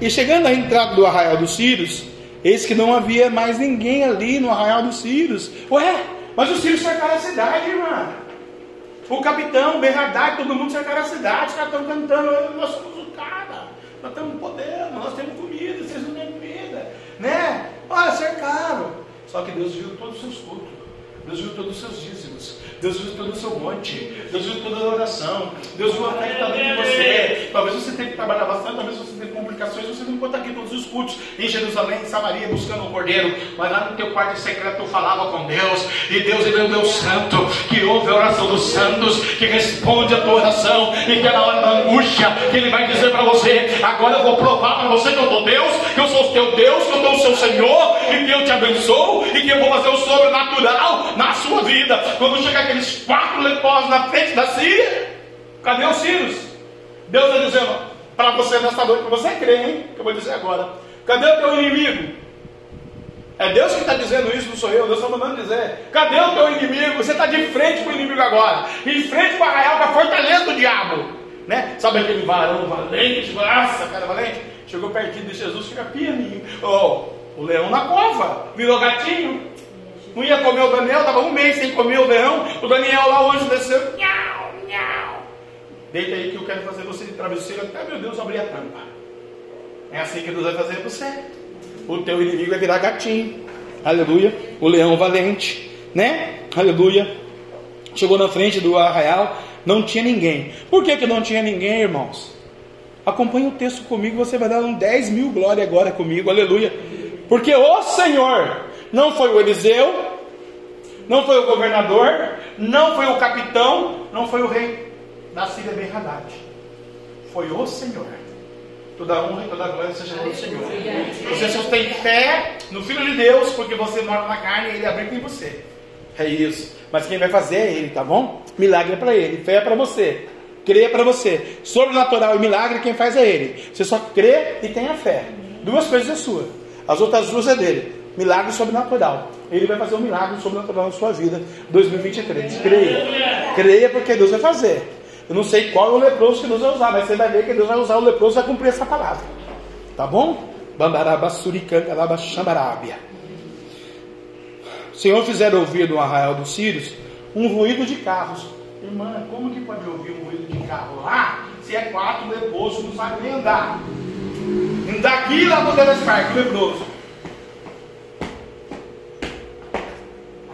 E chegando à entrada do arraial dos Sírios, eis que não havia mais ninguém ali no arraial dos Sírios. Ué, mas os Sírios cercaram a cidade, irmã. O capitão, o Berradar, todo mundo cercaram a cidade, os estão cantando, nós somos o cara, nós temos poder, nós temos comida, vocês não têm comida, né? Olha, cercaram. Só que Deus viu todos os seus cultos. Deus viu todos os seus dízimos. Deus viu todo o seu monte. Deus viu toda a oração. Deus viu a fé que está dentro de você. Talvez você tenha que trabalhar bastante, talvez você tenha complicações, você não conta aqui todos os cultos em Jerusalém, em Samaria, buscando o Cordeiro. Mas lá no teu quarto secreto tu falava com Deus. E Deus é o Deus Santo, que ouve a oração dos santos, que responde a tua oração. E que é na hora da angústia, que Ele vai dizer para você: agora eu vou provar para você que eu sou Deus, que eu sou o teu Deus, que eu sou o seu Senhor, e que eu te abençoo, e que eu vou fazer o sobrenatural na sua vida. Quando chegar aqueles quatro leprosos na frente da Síria, cadê os sírios? Deus está dizendo para você nesta noite, para você crer, hein? Que eu vou dizer agora. Cadê o teu inimigo? É Deus que está dizendo isso, não sou eu. Deus está mandando dizer. Cadê o teu inimigo? Você está de frente com o inimigo agora. Em frente com a arraial, com a fortaleza do diabo. Né? Sabe aquele varão valente? Nossa, cara valente. Chegou pertinho de Jesus, fica pianinho. Oh, o leão na cova, virou gatinho. Não ia comer o Daniel, estava um mês sem comer o leão. O Daniel lá, o anjo desceu. Nhau, nhau. Deita aí que eu quero fazer você de travesseiro até meu Deus abrir a tampa. É assim que Deus vai fazer para você. O teu inimigo vai virar gatinho. Aleluia. O leão valente, né? Aleluia. Chegou na frente do arraial, não tinha ninguém. Por que, que não tinha ninguém, irmãos? Acompanhe o texto comigo, você vai dar um 10 mil glória agora comigo, aleluia. Porque o Senhor não foi o Eliseu, não foi o governador, não foi o capitão, não foi o rei da Síria Ben Haddad. Foi o Senhor. Toda honra e toda glória seja do Senhor. Você só tem fé no Filho de Deus, porque você mora na carne e ele habita em você. É isso. Mas quem vai fazer é ele, tá bom? Milagre é para ele, fé é para você. Crer é para você. Sobrenatural e milagre, quem faz é ele. Você só crê e tem a fé. Duas coisas é sua. As outras duas é dele. Milagre sobrenatural. Ele vai fazer um milagre sobrenatural na sua vida 2023. Creia. Creia porque Deus vai fazer. Eu não sei qual é o leproso que Deus vai usar, mas você vai ver que Deus vai usar o leproso para cumprir essa palavra. Tá bom? O Senhor fizer ouvir no arraial dos Sírios um ruído de carros. Irmã, como que pode ouvir um ruído de carro lá? Se é quatro leprosos, não sabe nem andar. Daqui lá no Delesparque, leproso.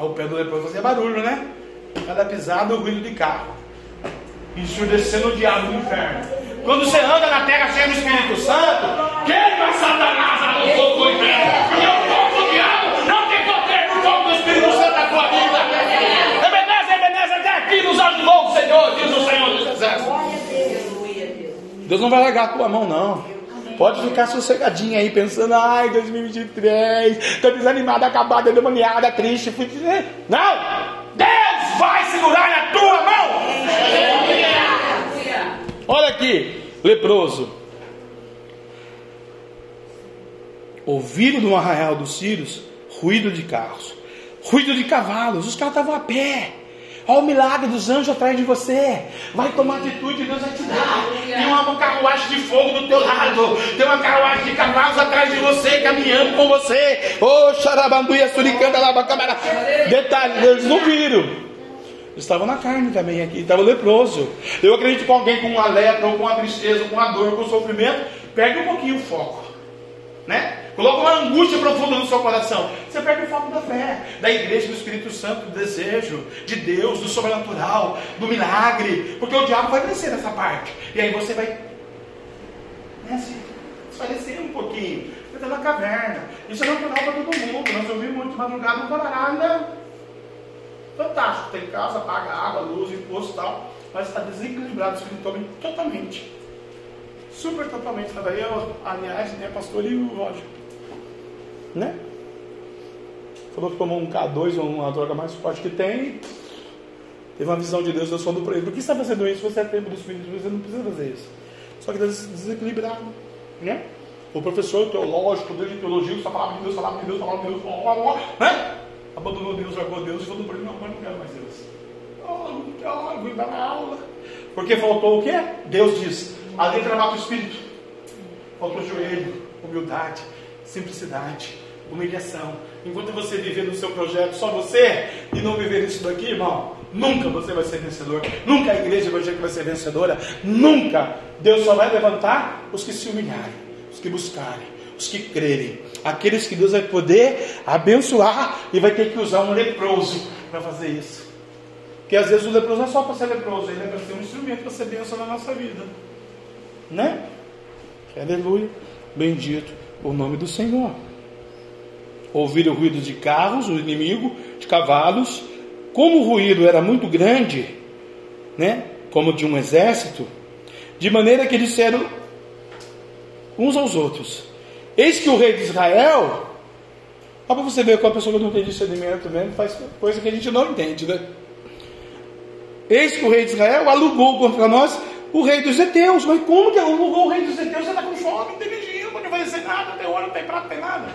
Aí o pé do leproso fazia barulho, né? Cada pisada, o ruído de carro ensurdecendo o diabo do inferno. Quando você anda na terra cheia do Espírito Santo, queima Satanás no fogo do inferno. E o fogo do diabo não tem poder no fogo do Espírito Santo na tua vida. Ebenezer, Ebenezer, até aqui nos ajudou o Senhor, diz o Senhor dos Exércitos. Deus não vai largar a tua mão, não. Pode ficar sossegadinha aí, pensando, ai, 2023, estou desanimada, acabada, endemoniada, triste. Não! Deus vai segurar na tua mão. Olha aqui, leproso. Ouviram no arraial dos sírios ruído de carros, ruído de cavalos, os caras estavam a pé. Olha o milagre dos anjos atrás de você. Vai tomar atitude, Deus vai te dar. Tem uma carruagem de fogo do teu lado. Tem uma carruagem de cavalos atrás de você, caminhando com você. Ô, oh, xarabanduia, suricanda, labacamara. Detalhe, eles não viram. Eles estavam na carne também aqui, estavam leproso. Eu acredito que alguém com uma lepra, ou com uma tristeza, com uma dor, com sofrimento, perde um pouquinho o foco. Né? Coloca uma angústia profunda no seu coração. Você perde o foco da fé, da igreja, do Espírito Santo, do desejo, de Deus, do sobrenatural, do milagre. Porque o diabo vai crescer nessa parte. E aí você vai né, desfalecer um pouquinho. Você está na caverna. Isso é natural para todo mundo. Nós ouvimos muito madrugada no Colorado. Fantástico. Tem casa, paga água, luz, imposto e tal. Mas está desequilibrado espiritualmente totalmente. Super totalmente. Estava eu, aliás, né, pastor o Roger né? Falou que tomou um K2 ou uma droga mais forte que tem. Teve uma visão de Deus, Deus falou para ele: Por que você está fazendo isso? Você é tempo do Espírito, você não precisa fazer isso. Só que desequilibrado, né? O professor teológico, Deus de teologia, só falava de Deus, falava de Deus, falava de Deus, blá, blá, né? Abandonou Deus, largou Deus falou para ele: Não, mas não quero mais Deus. Oh, não quero, vou dar na aula. Porque faltou o quê? Deus diz: a letra mata o espírito. Faltou joelho, humildade, simplicidade humilhação. Enquanto você viver no seu projeto só você e não viver isso daqui, irmão, nunca você vai ser vencedor. Nunca a igreja evangélica vai ser vencedora. Nunca. Deus só vai levantar os que se humilharem, os que buscarem, os que crerem. Aqueles que Deus vai poder abençoar e vai ter que usar um leproso para fazer isso. Porque às vezes o leproso não é só para ser leproso, ele é para ser um instrumento para ser bênção na nossa vida. Né? Aleluia. Bendito o nome do Senhor. Ouvir o ruído de carros, o inimigo, de cavalos. Como o ruído era muito grande, né? Como de um exército, de maneira que disseram uns aos outros: Eis que o rei de Israel. Só para você ver que a pessoa que não tem discernimento mesmo faz coisa que a gente não entende, né? Eis que o rei de Israel alugou contra nós o rei dos Eteus. Mas como que alugou o rei dos Eteus? Está com fome, não tem dinheiro, não vai ser nada, não tem ouro, não tem prata, não tem nada.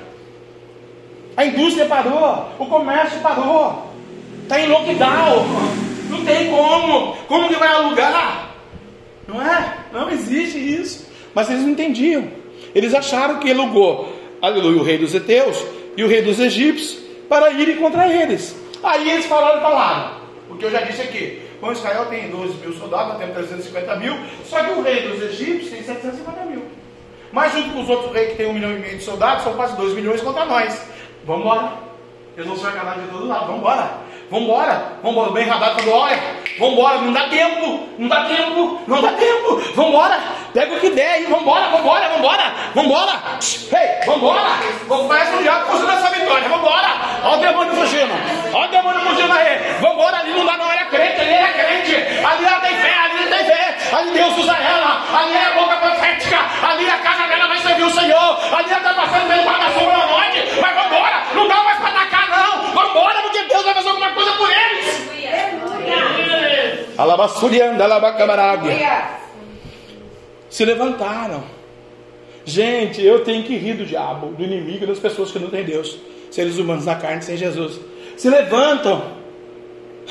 A indústria parou, o comércio parou, está em lockdown, não tem como. Como que vai alugar? Não é? Não existe isso. Mas eles não entendiam. Eles acharam que alugou, aleluia, o rei dos Eteus e o rei dos egípcios para irem contra eles. Aí eles falaram e falaram, o que eu já disse aqui. Bom, Israel tem 12 mil soldados, nós temos 350 mil, só que o rei dos egípcios tem 750 mil. Mas junto com os outros reis que tem um milhão e meio de soldados, são quase 2 milhões contra nós. Vamos embora. Eu não sou enganado de todo lado, vamos embora. Vamos embora. Bem radado falou: olha, vamos embora, não dá tempo, não dá tempo, não dá tempo, vamos embora. Pega o que der aí, vamos embora, vamos embora. Ei, vamos embora. Parece um diabo fugindo dessa vitória, vamos embora. Olha o demônio fugindo, olha o demônio fugindo aí. Vamos embora, ali não dá não, ele é crente, ali é crente. Ali ela tem fé, ali tem fé. Ali Deus usa ela, ali é a boca profética, ali a casa dela vai servir o Senhor. Ali ela está passando pelo guarda-sombra à noite, mas vamos embora, não dá mais para atacar não. Vamos embora, porque Deus vai fazer alguma coisa por eles. Alabassurianda, alabacamarabia. Se levantaram. Gente, eu tenho que rir do diabo, do inimigo e das pessoas que não têm Deus. Seres humanos na carne sem Jesus. Se levantam.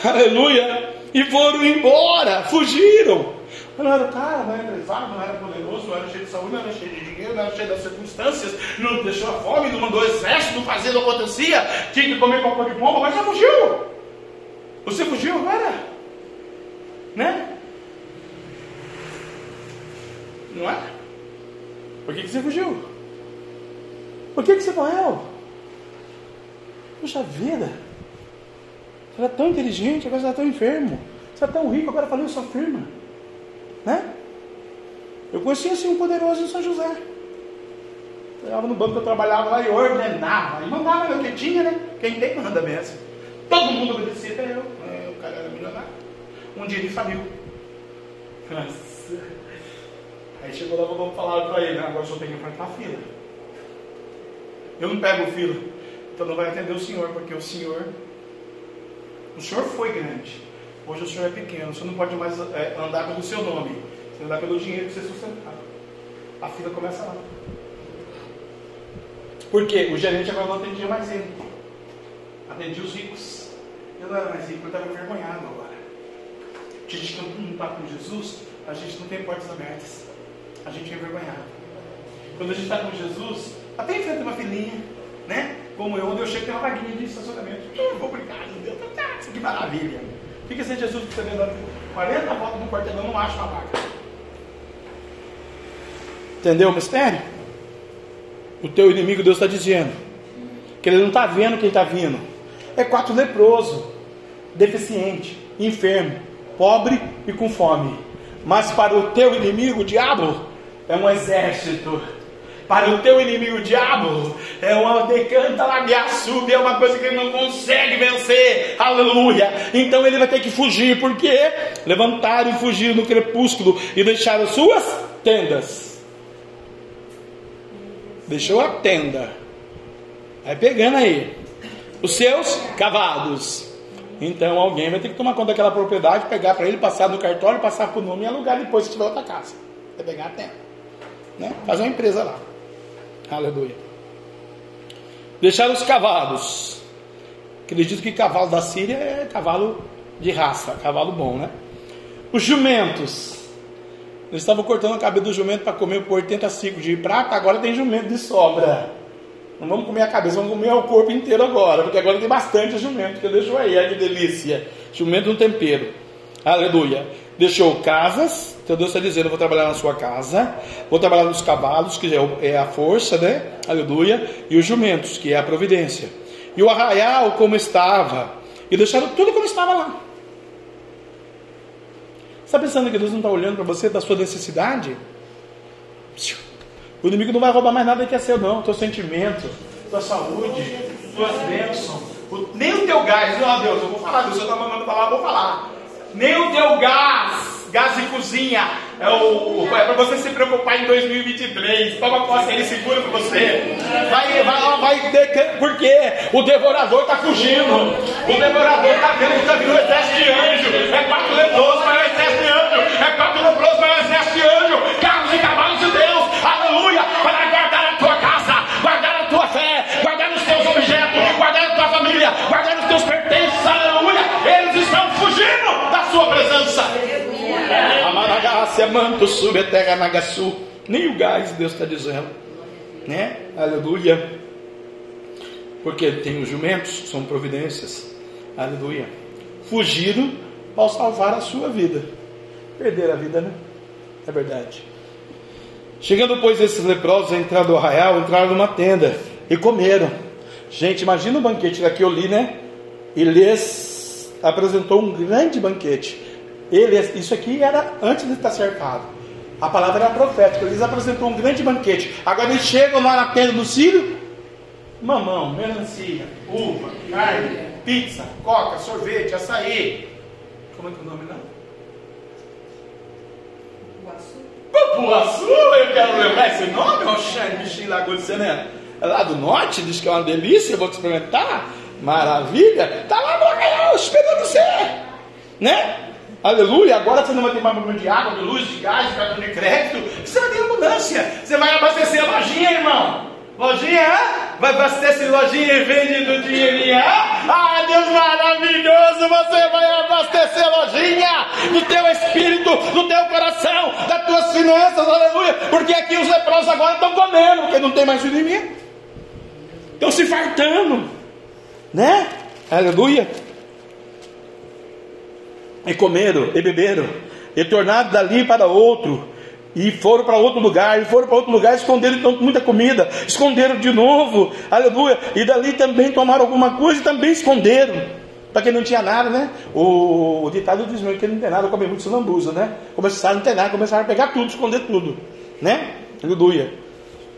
Aleluia. E foram embora. Fugiram. Não era cara, não era empresário, não era poderoso, não era cheio de saúde, não era cheio de dinheiro, não era cheio das circunstâncias, não deixou a fome, não mandou exército, não fazia, não acontecia, tinha que comer cocô de pomba, mas já fugiu. Você fugiu agora? Né? Não é? Por que, que você fugiu? Por que, que você morreu? Puxa vida! Você era tão inteligente, agora você está tão enfermo. Você é tão rico, agora falando sua firma. Né? Eu conhecia assim um poderoso em São José. Estava no banco que eu trabalhava lá e ordenava. E mandava meu que tinha, né? Quem tem manda mesmo. Todo mundo obedecia até eu. É, o cara era milionário. Um dia ele faliu. Nossa. Aí chegou lá vamos falar para ele, né? agora só tem que enfrentar a fila. Eu não pego o fila, então não vai atender o senhor, porque o senhor, o senhor foi grande. Hoje o senhor é pequeno, o senhor não pode mais é, andar pelo seu nome, você andar pelo dinheiro que você sustentar. A fila começa lá. Por quê? O gerente agora não atendia mais ele. Atendia os ricos. Eu não era mais rico, eu estava envergonhado agora. A gente não está com Jesus, a gente não tem portas abertas. A gente é envergonhado. Quando a gente está com Jesus, até enfrenta uma filinha, né? Como eu, onde eu chego tem uma vaguinha de estacionamento. Hum, obrigado, Deus, tá, que maravilha. Fica sem Jesus para você ver 40 voltas no quarteirão, não acha uma vaga. Entendeu o mistério? O teu inimigo, Deus está dizendo que ele não está vendo quem está vindo. É quatro leproso, deficiente, enfermo, pobre e com fome. Mas para o teu inimigo, o diabo, é um exército. Para o teu inimigo, o diabo, é uma decanta labiaçubi, é uma coisa que ele não consegue vencer. Aleluia! Então ele vai ter que fugir, porque levantaram e fugiram no crepúsculo e deixaram suas tendas. Deixou a tenda. Vai pegando aí. Os seus cavalos. Então alguém vai ter que tomar conta daquela propriedade, pegar para ele, passar no cartório, passar por nome e alugar depois se tiver outra casa. Vai pegar a tempo. Né? Fazer uma empresa lá. Aleluia. Deixar os cavalos. Acredito que cavalo da Síria é cavalo de raça, cavalo bom, né? Os jumentos. Eles estavam cortando a cabeça do jumento para comer por 80 ciclos de prata, agora tem jumento de sobra. Não vamos comer a cabeça, vamos comer o corpo inteiro agora, porque agora tem bastante jumento que deixou aí, olha que delícia. Jumento no tempero. Aleluia. Deixou casas, então Deus está dizendo: eu vou trabalhar na sua casa, vou trabalhar nos cavalos, que é, é a força, né? Aleluia. E os jumentos, que é a providência. E o arraial como estava, E deixaram tudo como estava lá. Está pensando que Deus não está olhando para você da sua necessidade? O inimigo não vai roubar mais nada que é seu, não. Teu sentimento, tua saúde, tuas bênçãos. Nem o teu gás, não, Deus, eu vou falar, Deus, você está mandando falar, eu vou falar. Nem o teu gás, gás de cozinha, é, o, é para você se preocupar em 2023. Toma posse, ele segura para você. Vai, vai, vai porque o devorador está fugindo. O devorador está vendo está vindo um exército de anjo. É quatro leprosos, mas é um exército de anjo. É quatro leprosos, mas é um exército de anjo. Carros e cavalos de Deus. Aleluia. Para guardar a tua casa, guardar a tua fé, guardar os teus objetos, guardar a tua família, guardar os teus pertences. Aleluia. Eles sua presença. Amaragaça, manto, sube, terra, nagaçu. Nem o gás, Deus está dizendo. Né? Aleluia. Porque tem os jumentos, são providências. Aleluia. Fugiram ao salvar a sua vida. Perder a vida, né? É verdade. Chegando, pois, esses leprosos a entrar do arraial, entraram numa tenda e comeram. Gente, imagina o banquete daqui eu li, né? E lhes apresentou um grande banquete. Ele, isso aqui era antes de estar cercado. A palavra era profética. Eles apresentou um grande banquete. Agora eles chegam lá na tenda do Sírio. Mamão, melancia, uva, carne, pizza, coca, sorvete, açaí. Como é que é o nome não? Papuaçu, eu quero lembrar esse nome, um bichinho lá né? É lá do norte, diz que é uma delícia, eu vou te experimentar. Maravilha, tá lá no arraial esperando você, né? Aleluia, agora você não vai ter mais problema de água, de luz, de gás, de cartão de crédito. Você vai ter abundância. Você vai abastecer a lojinha, irmão. Lojinha, vai abastecer lojinha e vende do dinheirinho. Ah, Deus maravilhoso, você vai abastecer lojinha do teu espírito, do teu coração, das tuas finanças, aleluia. Porque aqui os leprosos agora estão comendo, porque não tem mais inimigo. Estão se fartando, né? Aleluia e comeram, e beberam, e tornaram dali para outro, e foram para outro lugar, e foram para outro lugar, esconderam então muita comida, esconderam de novo, aleluia, e dali também tomaram alguma coisa e também esconderam, para quem não tinha nada, né? O, o ditado diz que não tem nada, come muito lambuza, né? Começaram a não ter nada, começaram a pegar tudo, esconder tudo, né? Aleluia.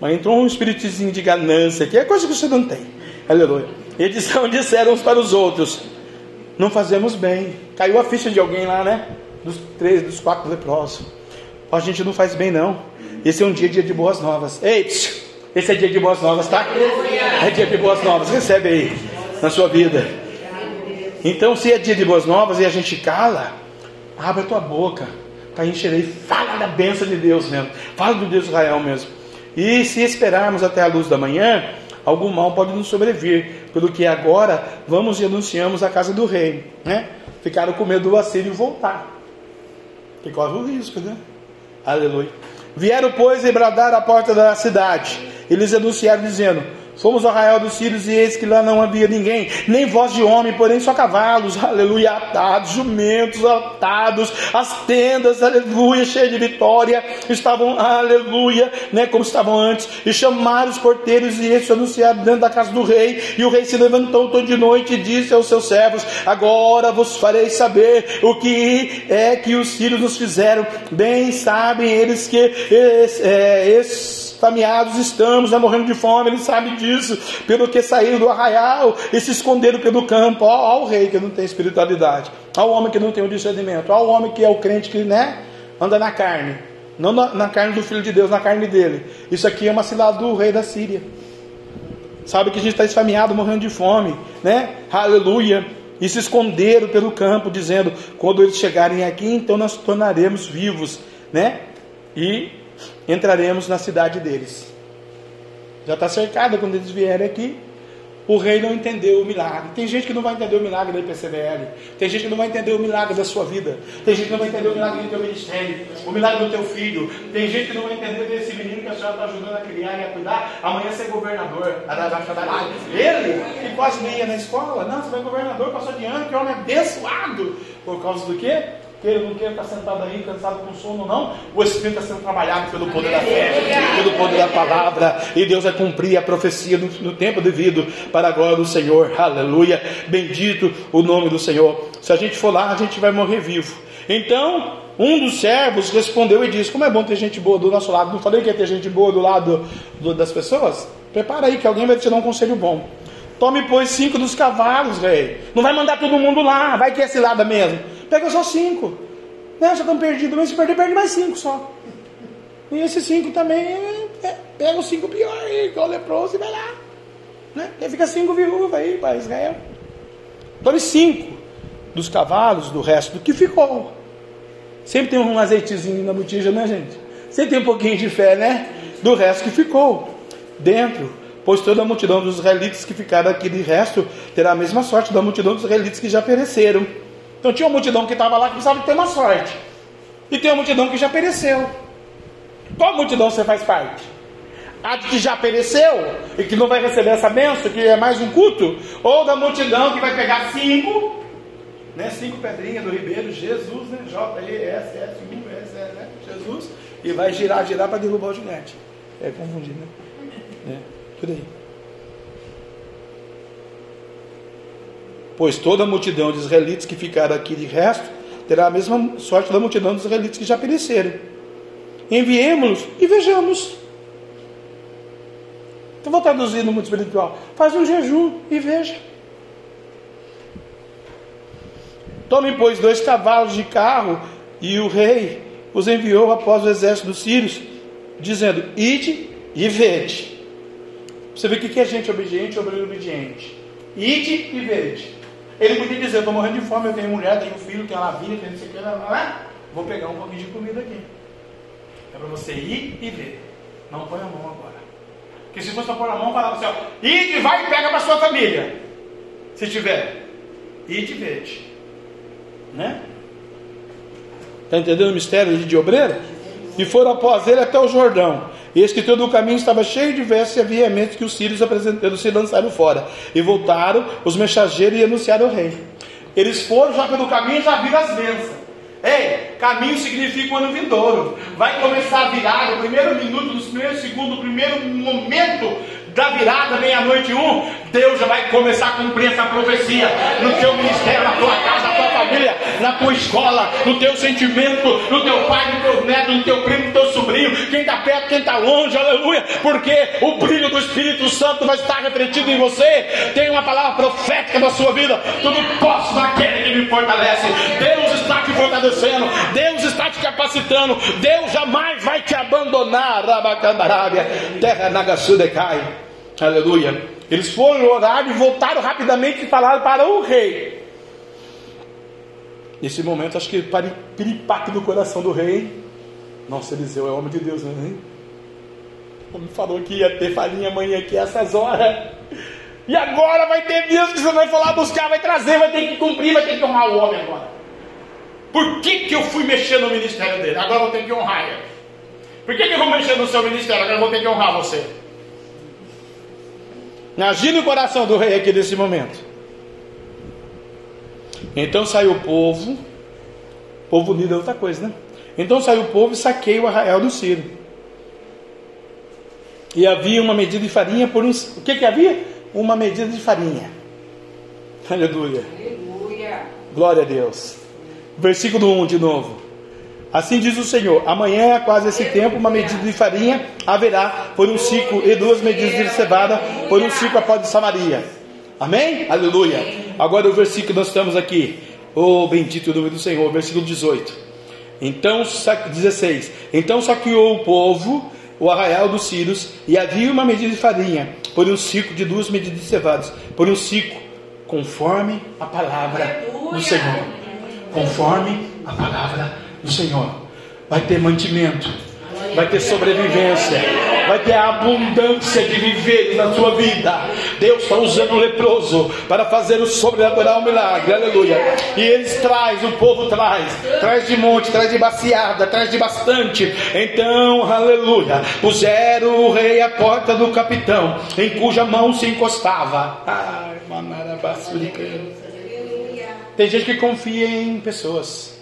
Mas entrou um espíritozinho de ganância, que é coisa que você não tem, aleluia. Eles [laughs] disseram uns para os outros: não fazemos bem. Caiu a ficha de alguém lá, né? Dos três, dos quatro leprosos. A gente não faz bem, não. Esse é um dia, dia de boas novas. Ei, esse é dia de boas novas, tá? É dia de boas novas. Recebe aí na sua vida. Então, se é dia de boas novas e a gente cala, abre a tua boca para encher Fala da bênção de Deus mesmo. Fala do Deus Israel mesmo. E se esperarmos até a luz da manhã, algum mal pode nos sobrevir, pelo que agora vamos e anunciamos a casa do rei, né? Ficaram com medo do assírio voltar, que corre o risco, né? Aleluia. Vieram, pois, e bradaram à porta da cidade. Eles anunciaram, dizendo: Fomos ao arraial dos Sírios e eis que lá não havia ninguém, nem voz de homem, porém só cavalos, aleluia, atados, jumentos atados, as tendas, aleluia, cheias de vitória, estavam, aleluia, né, como estavam antes, e chamaram os porteiros e estes anunciaram dentro da casa do rei, e o rei se levantou toda de noite e disse aos seus servos, agora vos farei saber o que é que os sírios nos fizeram, bem sabem eles que é, fameados estamos, né, morrendo de fome, ele sabe disso, pelo que saíram do arraial e se esconderam pelo campo. Ó, ó, o rei que não tem espiritualidade, ó o homem que não tem o discernimento, ó o homem que é o crente que né, anda na carne, não na, na carne do Filho de Deus, na carne dele. Isso aqui é uma cilada do rei da Síria. Sabe que a gente está esfameado, morrendo de fome, né? Aleluia. E se esconderam pelo campo, dizendo: quando eles chegarem aqui, então nós tornaremos vivos, né? E entraremos na cidade deles. Já está cercada quando eles vierem aqui. O rei não entendeu o milagre. Tem gente que não vai entender o milagre da IPCBL. Tem gente que não vai entender o milagre da sua vida. Tem gente que não vai entender o milagre do teu ministério. O milagre do teu filho. Tem gente que não vai entender desse menino que a senhora está ajudando a criar e a cuidar. Amanhã ser governador. Ele que quase nem ia na escola. Não, você vai governador, passou de ano, que homem abençoado. Por causa do quê? Queira ou não queira, está sentado aí, cansado com sono, não. O Espírito está sendo trabalhado pelo poder da fé, pelo poder da palavra, e Deus vai cumprir a profecia no, no tempo devido para a glória do Senhor. Aleluia. Bendito o nome do Senhor. Se a gente for lá, a gente vai morrer vivo. Então, um dos servos respondeu e disse: Como é bom ter gente boa do nosso lado. Não falei que ia ter gente boa do lado do, das pessoas? Prepara aí que alguém vai te dar um conselho bom. Tome, pois, cinco dos cavalos, rei. Não vai mandar todo mundo lá, vai que é cilada mesmo. Pega só cinco. Né? Já estão perdidos, mas se perder, perde mais cinco só. E esses cinco também, é, pega os cinco piores, igual o leproso e vai lá. Né? E fica cinco viúvas aí para Israel. Tome cinco dos cavalos, do resto do que ficou. Sempre tem um azeitezinho na botija, né, gente? Sempre tem um pouquinho de fé, né? Do resto que ficou dentro pois toda a multidão dos israelitas que ficaram aqui de resto terá a mesma sorte da multidão dos israelitas que já pereceram. Então tinha uma multidão que estava lá que precisava ter uma sorte. E tem uma multidão que já pereceu. Qual multidão você faz parte? A que já pereceu e que não vai receber essa benção, que é mais um culto? Ou da multidão que vai pegar cinco, né? Cinco pedrinhas do Ribeiro, Jesus, né? J-E-S-S-U, S, né? Jesus, e vai girar, girar para derrubar o gigante. É confundido, né? É. Por aí. Pois toda a multidão de israelitas que ficaram aqui de resto terá a mesma sorte da multidão dos israelitas que já pereceram. Enviemos-los e vejamos. Então vou traduzir no mundo espiritual. Faz um jejum e veja. Tome, pois, dois cavalos de carro, e o rei os enviou após o exército dos sírios, dizendo: Ide e vede. Você vê o que é gente obediente ou obediente. Ide e vede. Ele podia dizer, estou morrendo de fome, eu tenho mulher, tenho filho, tenho lavinha, tenho não sei o que, não é? Vou pegar um pouquinho de comida aqui. É para você ir e ver. Não põe a mão agora. Porque se fosse para pôr a mão, falava assim, ó, ide, vai e pega para sua família. Se tiver. Ide e vede. Né? Está entendendo o mistério de obreiro? E foram após ele até o Jordão. Eis que todo o caminho estava cheio de vestes e havia que os sírios apresentando se lançaram fora. E voltaram os mensageiros e anunciaram ao rei. Eles foram já pelo caminho e já viram as bênçãos. Ei, caminho significa o ano vindouro. Vai começar a virar no primeiro minuto, nos primeiros segundos, no primeiro momento da virada, meia-noite um, Deus já vai começar a cumprir essa profecia no teu ministério, na tua casa, na tua família, na tua escola, no teu sentimento, no teu pai, no teu neto, no teu primo, no teu sobrinho, quem está perto, quem está longe, aleluia, porque o brilho do Espírito Santo vai estar refletido em você. Tem uma palavra profética na sua vida. Tudo posso naquele que me fortalece. Deus está te fortalecendo, Deus está te capacitando, Deus jamais vai te abandonar. Rabacandarábia, terra Nagasudecai. Aleluia. Eles foram orar e voltaram rapidamente e falaram para o rei. Nesse momento, acho que para piripaque do coração do rei. Nossa, Eliseu é homem de Deus, né? O homem falou que ia ter farinha amanhã aqui essas horas. E agora vai ter Deus que você vai falar buscar, vai trazer, vai ter que cumprir, vai ter que honrar o homem agora. Por que, que eu fui mexer no ministério dele? Agora eu vou ter que honrar ele. Por que, que eu vou mexer no seu ministério? Agora eu vou ter que honrar você. Imagine o coração do rei aqui nesse momento. Então saiu o povo, povo unido é outra coisa, né? Então saiu o povo e saqueia o arraial do Ciro. E havia uma medida de farinha por uns. O que, que havia? Uma medida de farinha. Aleluia. Aleluia. Glória a Deus. Versículo 1 de novo. Assim diz o Senhor: amanhã, é quase esse tempo, uma medida de farinha haverá por um ciclo, e duas medidas de cevada por um ciclo após de Samaria. Amém? Aleluia. Agora o versículo que nós estamos aqui. Oh, bendito o nome do Senhor, versículo 18. Então, 16. Então saqueou o povo o arraial dos Círios, e havia uma medida de farinha, por um ciclo de duas medidas de cevadas, por um ciclo, conforme a palavra do Senhor. Conforme a palavra do Senhor. Vai ter mantimento, vai ter sobrevivência, vai ter a abundância de viver na sua vida. Deus está usando o leproso para fazer o sobrenatural milagre, aleluia. E eles traz, o povo traz, traz de monte, traz de baciada, traz de bastante. Então, aleluia, puseram o rei à porta do capitão, em cuja mão se encostava. Ai, Tem gente que confia em pessoas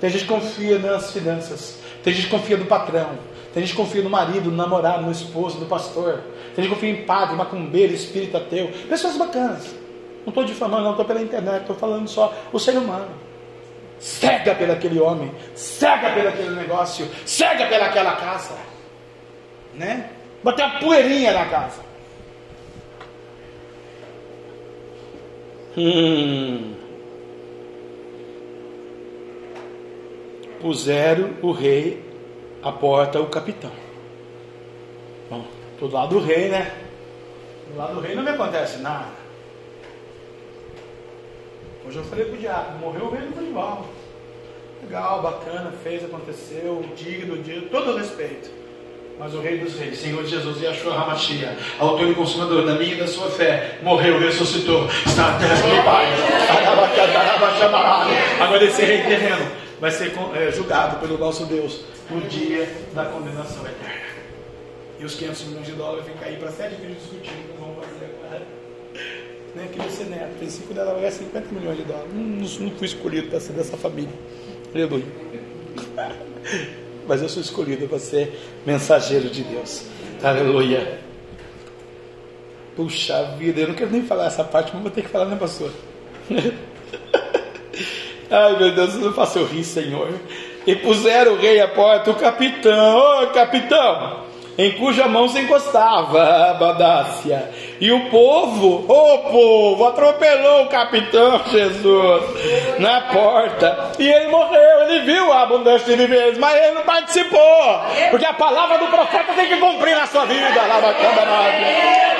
Tem gente que confia nas finanças. Tem gente que confia no patrão. Tem gente que confia no marido, no namorado, no esposo, no pastor. Tem gente que confia em padre, macumbeiro, espírito ateu. Pessoas bacanas. Não estou difamando, não estou pela internet, estou falando só o ser humano. Cega pelo aquele homem, cega pelo aquele negócio, cega pelaquela casa. Né? Bater uma poeirinha na casa. Hum. Puseram o rei à porta, o capitão. Bom, do lado do rei, né? Do lado do rei não me acontece nada. Hoje eu falei pro diabo, morreu o rei do futebol. Legal, bacana, fez, aconteceu, digno, digno, todo respeito. Mas o Rei dos Reis, Senhor Jesus, Yahshua Hamashia, autor e consumador da minha e da sua fé, morreu, ressuscitou, está até Pai. [laughs] Agora esse rei terreno vai ser é, julgado pelo nosso Deus no dia da condenação eterna. E os 500 milhões de dólares ficam aí para sete filhos discutindo o que vão fazer agora. Nem aqui você neto, tem cinco dela, vai 50 milhões de dólares. Não, não fui escolhido para ser dessa família. Aleluia. Mas eu sou escolhido para ser mensageiro de Deus. Aleluia. Puxa vida, eu não quero nem falar essa parte, mas vou ter que falar, né, pastor? Ai, meu Deus, não faça eu rir, Senhor. E puseram o rei à porta, o capitão, ô oh, capitão, em cuja mão se encostava a Badácia. E o povo, o oh, povo, atropelou o capitão Jesus na porta. E ele morreu, ele viu a abundância de viveres, mas ele não participou. Porque a palavra do profeta tem que cumprir na sua vida.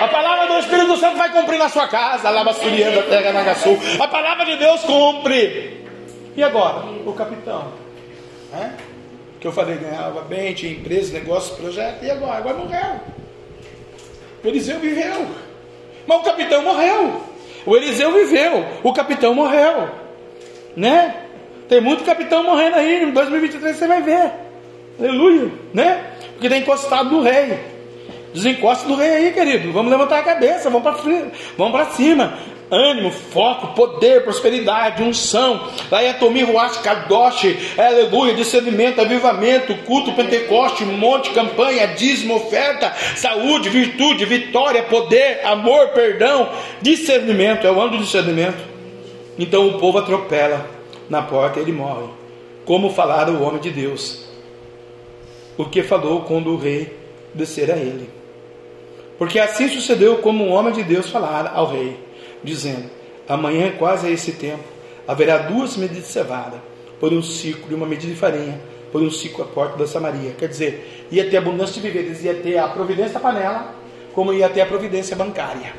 A palavra do Espírito Santo vai cumprir na sua casa. Surianda, Terra Nagasul. A palavra de Deus cumpre. E agora? O capitão. É? que eu falei, ganhava bem, tinha empresa, negócio, projeto, e agora? Agora morreu. O Eliseu viveu. Mas o capitão morreu. O Eliseu viveu. O capitão morreu. Né? Tem muito capitão morrendo aí. Em 2023 você vai ver. Aleluia. Né? Porque está encostado no rei. Desencosta do rei aí, querido. Vamos levantar a cabeça. Vamos para vamos para cima ânimo, foco, poder, prosperidade, unção, Layatomir Ruach Kadosh, aleluia, discernimento, avivamento, culto, Pentecoste, monte, campanha, dízimo, oferta, saúde, virtude, vitória, poder, amor, perdão, discernimento, é o ano do discernimento. Então o povo atropela na porta e ele morre. Como falara o homem de Deus, o que falou quando o rei descer a ele. Porque assim sucedeu como um homem de Deus falara ao rei dizendo: Amanhã, quase a esse tempo, haverá duas medidas de cevada, por um ciclo e uma medida de farinha, por um ciclo à porta da Samaria. Quer dizer, ia ter abundância de víveres, ia ter a providência da panela, como ia ter a providência bancária.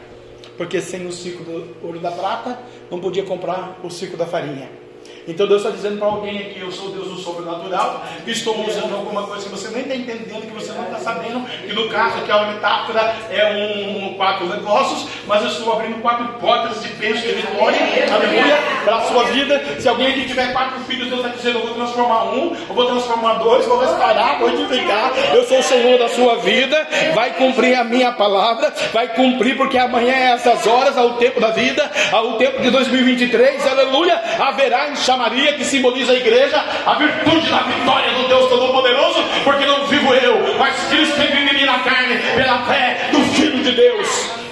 Porque sem o ciclo do ouro da prata, não podia comprar o ciclo da farinha. Então Deus está dizendo para alguém aqui: Eu sou Deus do sobrenatural, estou usando alguma coisa que você nem está entendendo, que você não está sabendo, que no caso aqui é uma metáfora, é um, quatro negócios, mas eu estou abrindo quatro portas de bênção de vitória, aleluia, para a sua vida. Se alguém aqui tiver quatro filhos, Deus está dizendo: Eu vou transformar um, eu vou transformar dois, vou restaurar, vou edificar. Eu sou o Senhor da sua vida, vai cumprir a minha palavra, vai cumprir, porque amanhã é essas horas, ao tempo da vida, ao tempo de 2023, aleluia, haverá enxerga chamaria, que simboliza a igreja, a virtude da vitória do Deus Todo-Poderoso, porque não vivo eu, mas Cristo que vive em mim na carne, pela fé do Filho de Deus.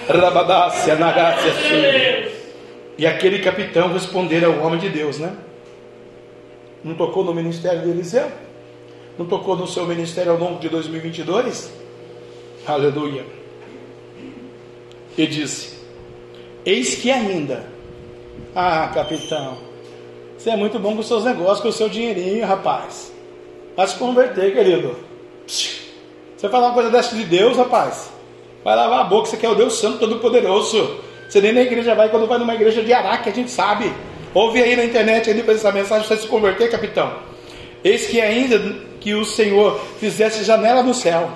Rabadácia, nagácia, E aquele capitão responder ao homem de Deus, né? Não tocou no ministério de Eliseu? Não tocou no seu ministério ao longo de 2022? Aleluia. E disse: Eis que ainda, ah, capitão, você é muito bom com seus negócios, com o seu dinheirinho, rapaz. Vai se converter, querido. Você falar uma coisa dessa de Deus, rapaz. Vai lavar a boca, você quer o Deus Santo Todo-Poderoso. Você nem na igreja vai, quando vai numa igreja de Araque, a gente sabe. Ouve aí na internet aí depois essa mensagem, você se converter, capitão. Eis que ainda que o Senhor fizesse janela no céu.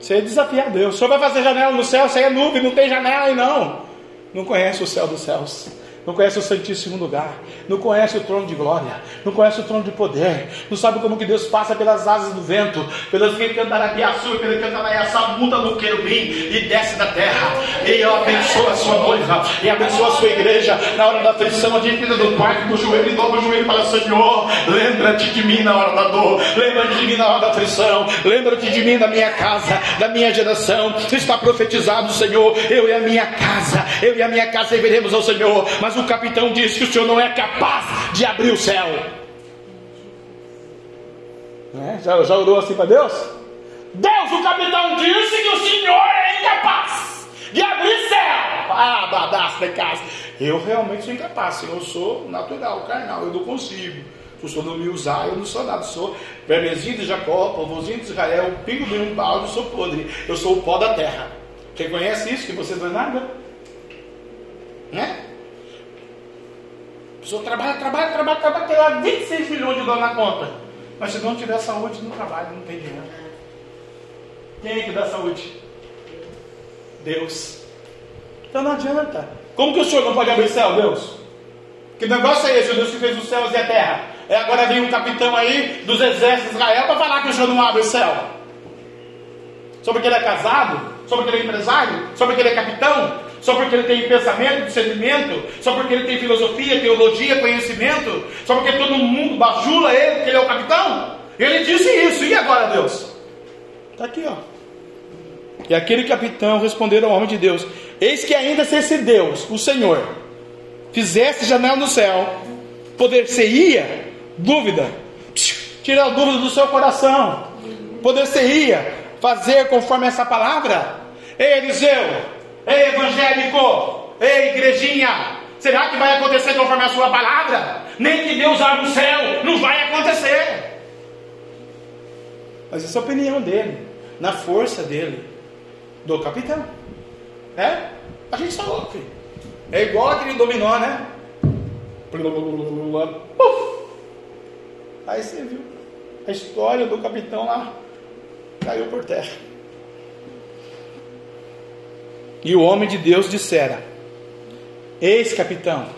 Você ia desafiar Deus. O Senhor vai fazer janela no céu, você é nuvem, não tem janela aí não. Não conhece o céu dos céus não conhece o Santíssimo Lugar, não conhece o trono de glória, não conhece o trono de poder, não sabe como que Deus passa pelas asas do vento, pelas que cantarabiaçu, pela cantaraiaçá, muda no querubim e desce da terra. E eu abençoo a sua noiva, e abençoa a sua igreja na hora da aflição, a entra do quarto do joelho e dobra o joelho para Senhor, lembra-te de mim na hora da dor, lembra-te de mim na hora da aflição, lembra-te de mim da minha casa, da minha geração. Está profetizado, Senhor, eu e a minha casa, eu e a minha casa serviremos ao Senhor, mas o capitão disse que o Senhor não é capaz de abrir o céu. É? Já, já orou assim para Deus? Deus, o capitão disse que o Senhor é incapaz de abrir céu. Ah, badaço de casa. Eu realmente sou incapaz. Eu sou natural, carnal, eu não consigo. Se o Senhor não me usar, eu não sou nada. Eu sou vermezinho de Jacó, povozinho de Israel, pingo de um balde, eu sou podre. Eu sou o pó da terra. Reconhece isso? Que você não é nada? Né? Pessoa trabalha, trabalha, trabalha, trabalha, tem lá 26 milhões de dólares na conta. Mas se não tiver saúde, não trabalha, não tem dinheiro. Quem é que dá saúde? Deus. Então não adianta. Como que o senhor não pode abrir céu, Deus? Que negócio é esse, o Deus que fez os céus e a terra? É agora vem um capitão aí dos exércitos de Israel para falar que o senhor não abre o céu. Só porque ele é casado? Só porque ele é empresário? Só porque ele é capitão? Só porque ele tem pensamento, discernimento, só porque ele tem filosofia, teologia, conhecimento, só porque todo mundo bajula ele, porque ele é o capitão. Ele disse isso, e agora, Deus? Está aqui, ó. E aquele capitão respondeu ao homem de Deus: Eis que ainda se esse Deus, o Senhor, fizesse janela no céu, poder-se-ia, dúvida, tirar a dúvida do seu coração, poder-se-ia fazer conforme essa palavra. Ei, Eliseu, Ei, evangélico! Ei, igrejinha! Será que vai acontecer conforme a sua palavra? Nem que Deus abra o céu, não vai acontecer. Mas essa é a opinião dele, na força dele, do capitão. É? A gente só ouve. É igual aquele dominó, né? Aí você viu a história do capitão lá caiu por terra. E o homem de Deus dissera: Eis, capitão,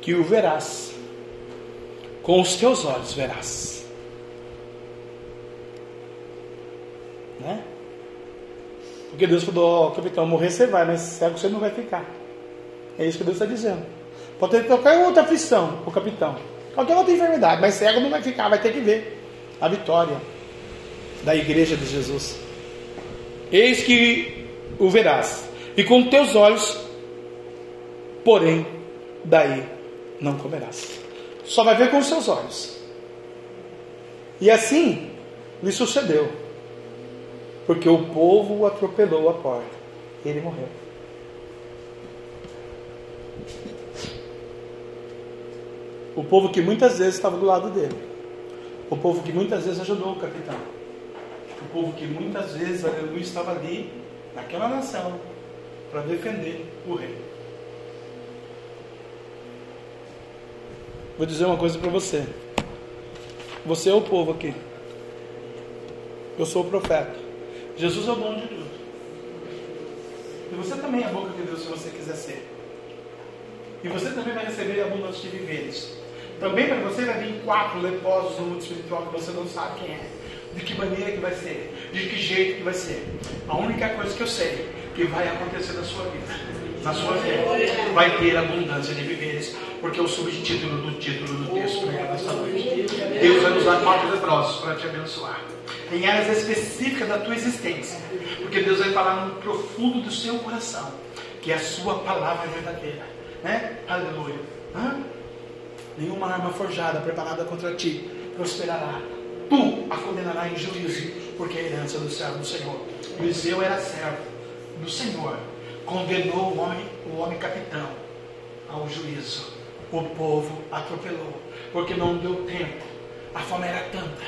que o verás, com os teus olhos verás. Né? Porque Deus falou: oh, capitão, morrer você vai, mas cego você não vai ficar. É isso que Deus está dizendo. Pode ter qualquer outra aflição o capitão, qualquer outra enfermidade, mas cego não vai ficar, vai ter que ver a vitória da igreja de Jesus. Eis que o verás e com teus olhos, porém, daí não comerás. Só vai ver com os seus olhos. E assim lhe sucedeu, porque o povo atropelou à porta. E ele morreu. O povo que muitas vezes estava do lado dele. O povo que muitas vezes ajudou o capitão. O povo que muitas vezes, aleluia, estava ali, naquela nação, para defender o rei. Vou dizer uma coisa para você. Você é o povo aqui. Eu sou o profeta. Jesus é o dono de tudo. E você também é a boca de Deus se você quiser ser. E você também vai receber abundância de viveres. Também para você vai vir quatro leprosos no mundo espiritual que você não sabe quem é. De que maneira que vai ser. De que jeito que vai ser. A única coisa que eu sei que vai acontecer na sua vida, na sua fé. Vai ter abundância de viveres, porque é o subtítulo do título do texto pregado esta noite. Deus vai usar quatro leprosos para te abençoar. Em áreas específicas da tua existência. Porque Deus vai falar no profundo do seu coração que a sua palavra é verdadeira. Né? Aleluia. Hã? Nenhuma arma forjada preparada contra ti prosperará. Tu a condenarás em juízo, porque é a herança do servo do Senhor. Eliseu era servo do Senhor condenou o homem, o homem capitão ao juízo. O povo atropelou, porque não deu tempo. A fome era tanta,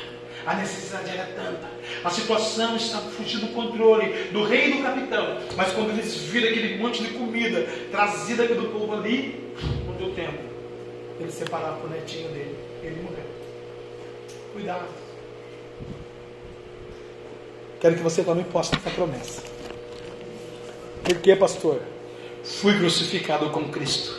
a necessidade era tanta, a situação estava fugindo do controle do rei e do capitão. Mas quando eles viram aquele monte de comida trazida pelo povo ali, não deu tempo. Eles separaram o netinho dele, ele morreu. Cuidado. Quero que você tome posse dessa promessa. Por que, pastor? Fui crucificado com Cristo.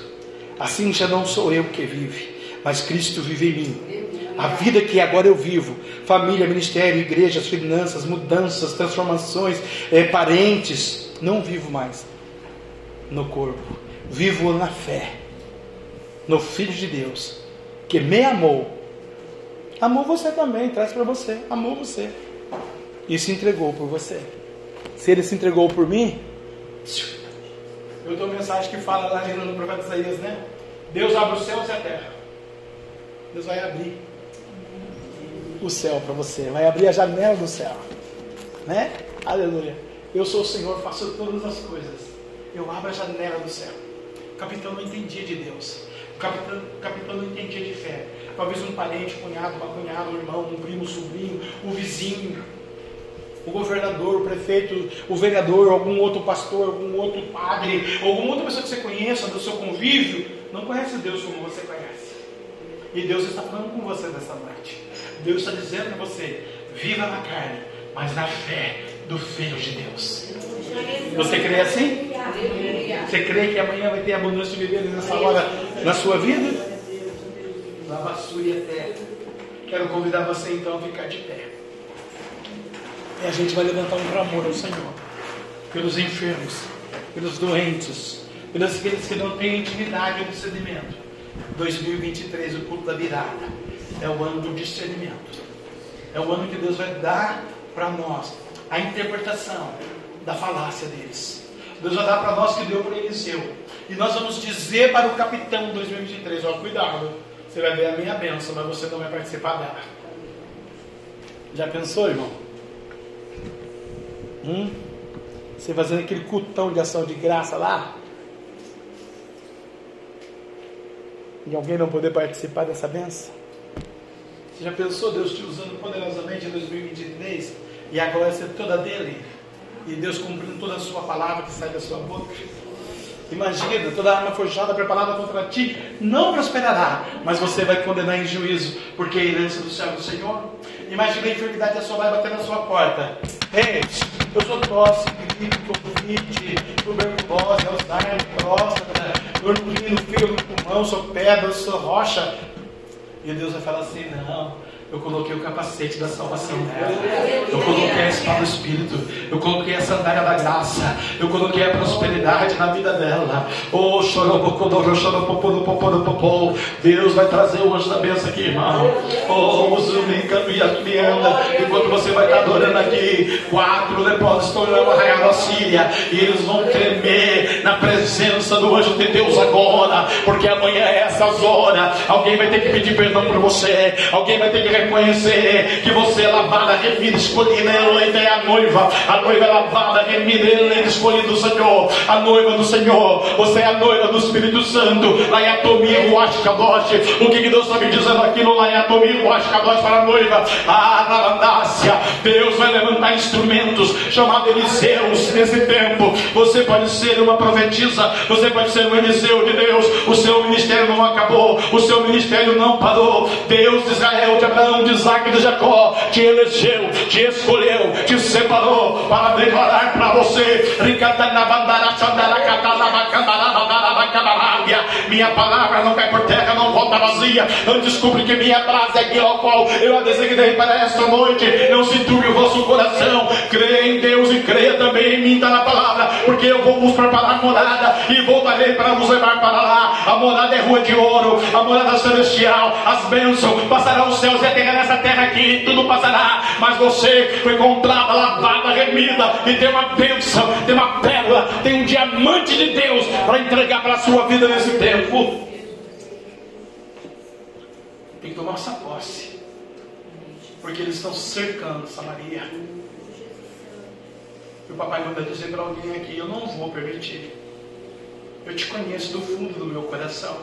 Assim já não sou eu que vive, mas Cristo vive em mim. A vida que agora eu vivo, família, ministério, igreja, finanças, mudanças, transformações, é, parentes, não vivo mais no corpo, vivo na fé, no Filho de Deus, que me amou. Amou você também, traz para você, amou você e se entregou por você. Se ele se entregou por mim, eu dou mensagem que fala lá no profeta Isaías, né? Deus abre os céus e a terra. Deus vai abrir o céu para você, vai abrir a janela do céu, né? Aleluia. Eu sou o Senhor, faço todas as coisas. Eu abro a janela do céu. O capitão não entendia de Deus. O capitão, o capitão não entendia de fé. Talvez um parente, um cunhado, uma cunhada, um irmão, um primo, um sobrinho, um vizinho, o governador, o prefeito, o vereador, algum outro pastor, algum outro padre, alguma outra pessoa que você conheça do seu convívio, não conhece Deus como você conhece. E Deus está falando com você nessa noite. Deus está dizendo para você: viva na carne, mas na fé do Filho de Deus. Você crê assim? Você crê que amanhã vai ter abundância de viver nessa hora na sua vida? Lava sua e até. Quero convidar você então a ficar de pé. E a gente vai levantar um clamor ao Senhor. Pelos enfermos, pelos doentes, pelos aqueles que não têm intimidade ou discernimento. 2023, o culto da virada. É o ano do discernimento. É o ano que Deus vai dar para nós a interpretação da falácia deles. Deus vai dar para nós que deu para Eliseu. E nós vamos dizer para o capitão 2023: ó, cuidado, você vai ver a minha bênção, mas você não vai participar dela. Já pensou, irmão? Hum? Você fazendo aquele cultão de ação de graça lá? E alguém não poder participar dessa benção? Você já pensou Deus te usando poderosamente em 2023 e a glória ser toda dele? E Deus cumprindo toda a sua palavra que sai da sua boca? Imagina, toda arma forjada preparada contra ti não prosperará, mas você vai condenar em juízo, porque é a herança do céu do Senhor. Imagina a enfermidade da sua vai bater na sua porta. Ei, eu sou tosse, gripe, covid, tuberculose, Alzheimer, próstata, dor no rim, no fígado, no pulmão, sou pedra, sou rocha. E Deus vai falar assim: não, eu coloquei o capacete da salvação. Eu coloquei a espada do Espírito. Eu coloquei a sandália da graça. Eu coloquei a prosperidade na vida dela. Oh, Deus vai trazer o anjo da bênção aqui, irmão. Oh, enquanto você vai estar adorando aqui, quatro leprosos estão olhando a raia da Síria. E eles vão tremer na presença do anjo de Deus agora. Porque amanhã é essa hora. Alguém vai ter que pedir perdão por você. Alguém vai ter que reconhecer que você é lavada, remida, escolhida. Ele é a noiva. A noiva é lavada, remida, é escolhida do Senhor. A noiva do Senhor. Você é a noiva do Espírito Santo. Laiatomia, Ruach Kadosh. O que, que Deus está me dizendo aqui no Laiatomia, Ruach Kadosh para a noiva? Ah, Narandácia. Deus vai levantar instrumentos chamados Eliseus nesse tempo. Você pode ser uma profetisa. Você pode ser um Eliseu de Deus. O seu ministério não acabou. O seu ministério não parou. Deus de Israel, de Abraão, de Isaac e de Jacó te elegeu, te escolheu, te separou para declarar para você. Minha palavra não cai por terra, não volta vazia. Antes cumpre que minha frase é aquilo ao qual eu a designei para esta noite. Não se turbe o vosso coração. Creia em Deus e creia também em mim, está na palavra. Porque eu vou vos preparar morada e voltarei para vos levar para lá. A morada é rua de ouro, a morada celestial, as bênçãos passarão os céus e a terra nessa terra aqui, tudo passará. Mas você foi comprada, lavada, remida e tem uma bênção, tem uma pérola, tem um diamante de Deus para entregar para a sua vida nesse tempo. Tem que tomar essa posse. Porque eles estão cercando Samaria. E o papai manda dizer para alguém aqui: Eu não vou permitir. Eu te conheço do fundo do meu coração.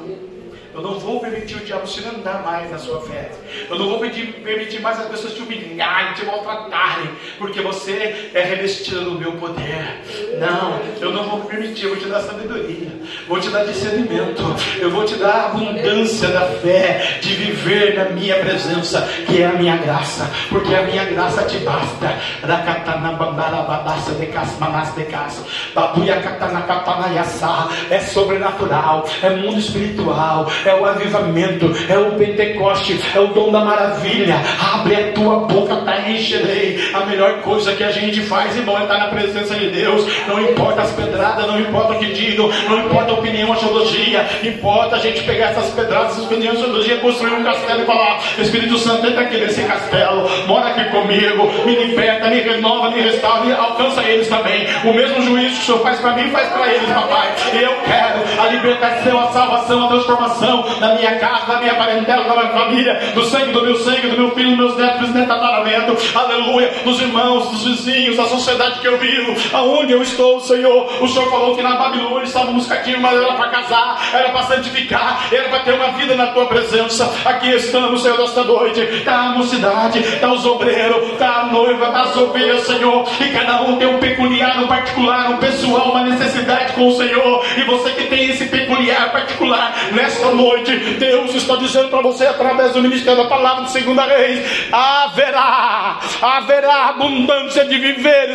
Eu não vou permitir o diabo te andar mais na sua fé. Eu não vou permitir mais as pessoas te humilharem, te maltratarem, porque você é revestida do meu poder. Não, eu não vou permitir. Eu vou te dar sabedoria, vou te dar discernimento, eu vou te dar abundância da fé de viver na minha presença, que é a minha graça, porque a minha graça te basta. É sobrenatural, é mundo espiritual, é o avivamento, é o Pentecoste, é o dom da maravilha. Abre a tua boca, tá encherei. A melhor coisa que a gente faz, irmão, é estar na presença de Deus. Não importa as pedradas, não importa o que digam, não importa a opinião, a teologia. Importa a gente pegar essas pedradas, essas opiniões, a teologia, construir um castelo e falar: Espírito Santo, entra aqui nesse castelo, mora aqui comigo, me liberta, me renova, me restaura, e alcança eles também. O mesmo juízo que o Senhor faz para mim, faz para eles, papai. Eu quero a libertação, a salvação, a transformação da minha casa, da minha parentela, da minha família, do sangue do meu sangue, do meu filho, dos meus netos, bisnetos, tataramento, aleluia, dos irmãos, dos vizinhos, da sociedade que eu vivo, aonde eu estou, Senhor. O Senhor falou que na Babilônia estávamos cativos, mas era para casar, era para santificar, era para ter uma vida na tua presença. Aqui estamos, Senhor, nesta noite. Está a mocidade, está os obreiros, está a noiva, está as ovelhas, Senhor. E cada um tem um peculiar, um particular, um pessoal, uma necessidade com o Senhor. E você que tem esse peculiar particular nesta noite, Deus está dizendo para você através do ministério da palavra de segunda reis, haverá, haverá abundância de viver.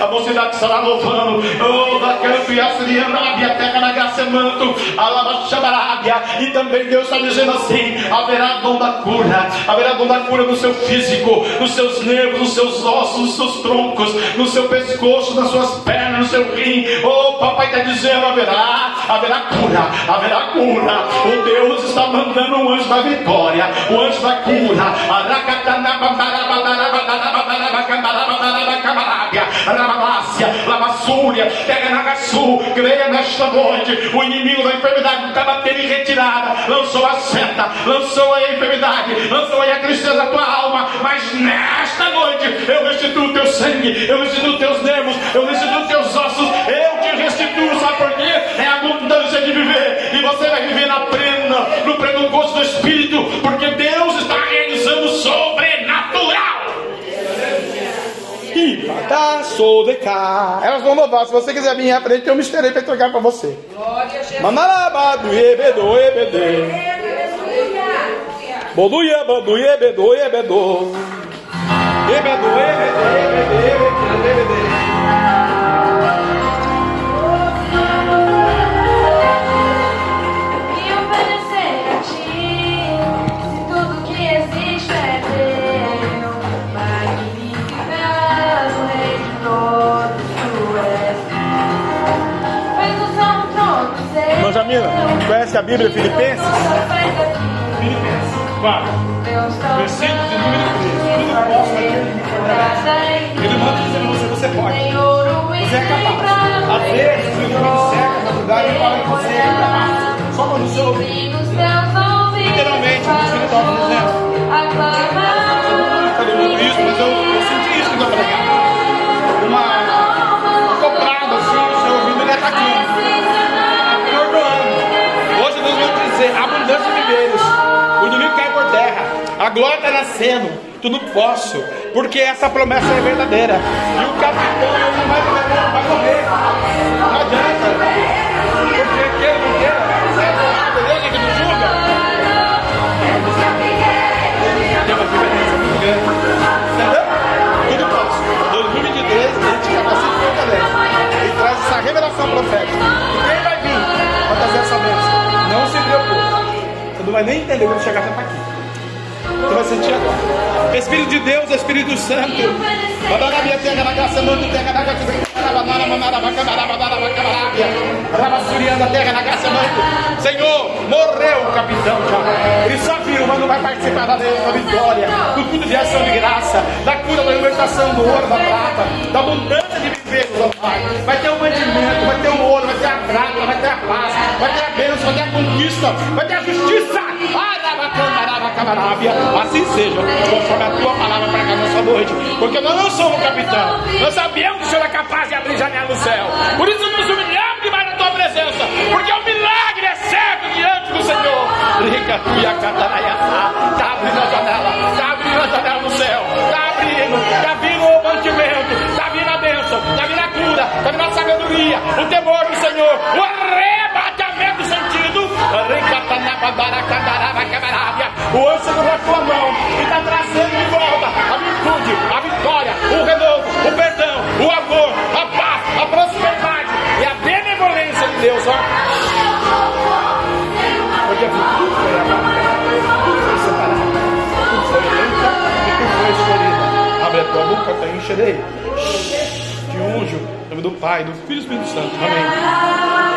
A mocidade estará louvando, oh, da campo e a Sirianábia, terra na graça manto, Alabaxabarábia, e também Deus está dizendo assim: haverá dom da cura, haverá dom da cura no seu físico, nos seus nervos, nos seus ossos, nos seus troncos, no seu pescoço, nas suas pernas, no seu rim. Oh, papai está dizendo: haverá, haverá cura, haverá cura. O Deus está mandando um anjo da vitória, o anjo da cura. Lavassúria, pega na Gaçu, creia nesta noite. O inimigo da enfermidade está batendo em retirada, lançou a seta, lançou a enfermidade, lançou a tristeza da tua alma. Mas nesta noite eu restituo o teu sangue, eu restituo teus nervos, eu restituo teus ossos, eu te restituo, sabe por quê? É abundância de viver, e você vai viver na plena, no pleno gosto do Espírito, porque Deus está realizando sobrenatural. Tá, sou de cá. Elas vão louvar. Se você quiser vir à frente, tem um mistério para entregar para você. Manarabado, ebedo, ebede. Boduia, boduia, ebedo, ebedo. Ebedo, ebedo, ebedo, ebedo. Conhece a Bíblia Filipenses? Filipenses 4, versículo de número 13. Tudo posso fazer. Ele manda dizer a você: você pode. Você é capaz. Às vezes, o inimigo cerca no lugar e fala que você é capaz. Só quando o seu ouvido. Literalmente, o Espírito estava dizendo. Todo mundo isso, mas eu, abundância de viveiros. O inimigo cai por terra. A glória está nascendo. Tudo posso. Porque essa promessa é verdadeira. E o capitão não vai morrer, não vai morrer. Não adianta. Porque queira não queira. Beleza que não julga? Tem uma diferença muito grande. Entendeu? Tudo posso. 2023 a gente capacita e fortalece. E traz essa revelação profética. Não vai nem entender quando chegar até aqui. Você vai sentir agora. Espírito de Deus, Espírito Santo. Senhor, morreu o capitão já. Ele só viu, mas não vai participar da vitória, do culto de ação de graça, da cura, da libertação do ouro, da prata, da abundância de viver, Pai. Vai ter o mantimento, vai ter o ouro, vai ter a prata, vai ter a paz, vai ter a bênção, vai ter a conquista, vai ter a justiça. Assim seja, conforme a tua palavra para cá nessa noite. Porque nós não somos capitão. Nós sabemos que o Senhor é capaz de abrir janela no céu. Por isso nos humilhamos debaixo na tua presença. Porque o milagre é certo diante do Senhor. Rica tua cataraiatá. Está abrindo a janela. Está abrindo a janela no céu. Está abrindo. Está vindo o mantimento. Está vindo a bênção. Está vindo a cura. Está vindo a sabedoria. O temor do Senhor. O arreba o anjo do é a mão e está trazendo de volta a virtude, a vitória, o renovo, o perdão, o amor, a paz, a prosperidade e a benevolência de Deus. Ó. Onde a tudo foi separado, foi e foi. Abre a tua boca, te encherei. Te unjo, em nome do Pai, do Filho e do Espírito Santo. Amém.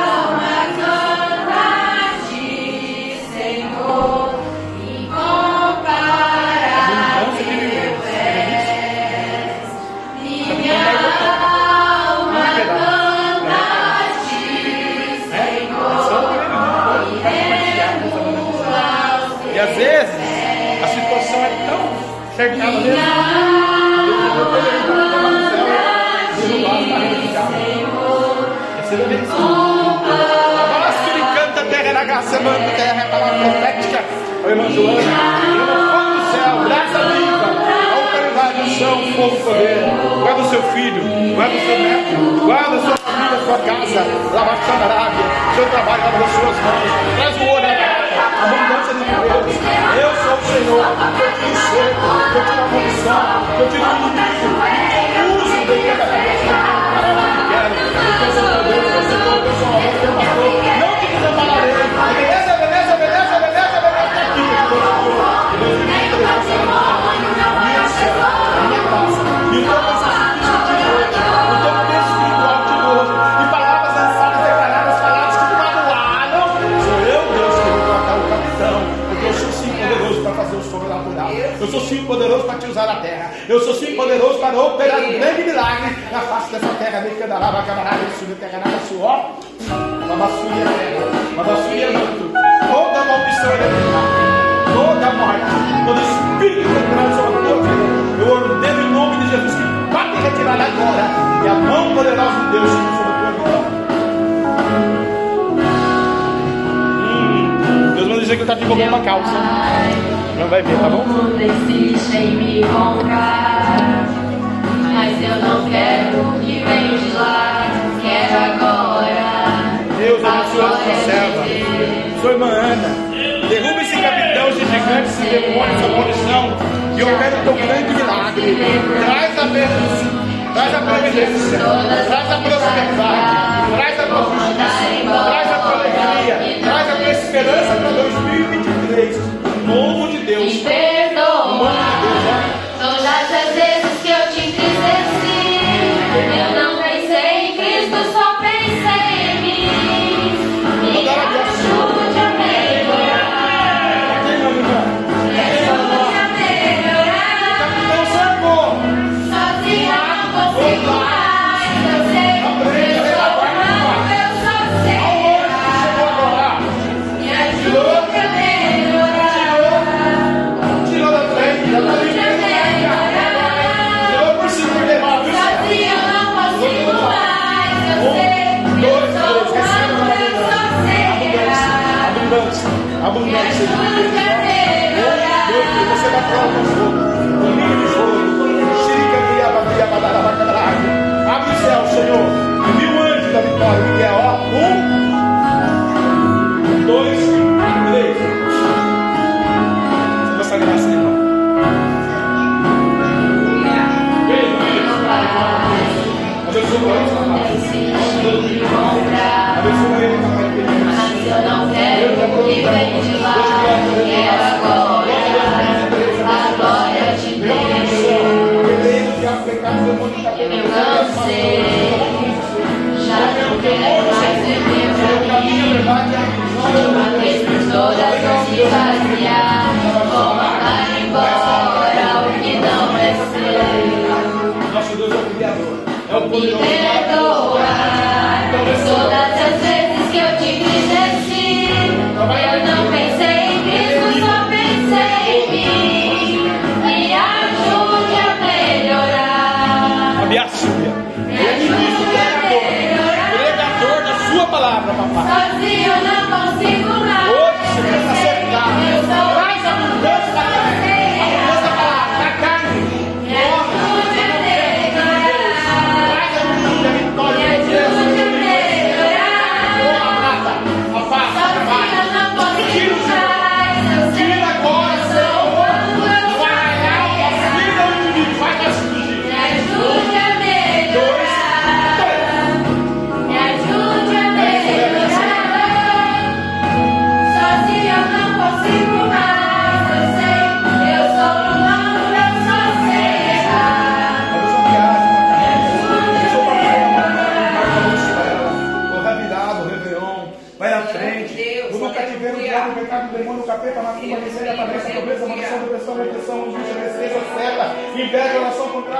vão me embora o que não é seu. Nosso Deus é o Criador, é o.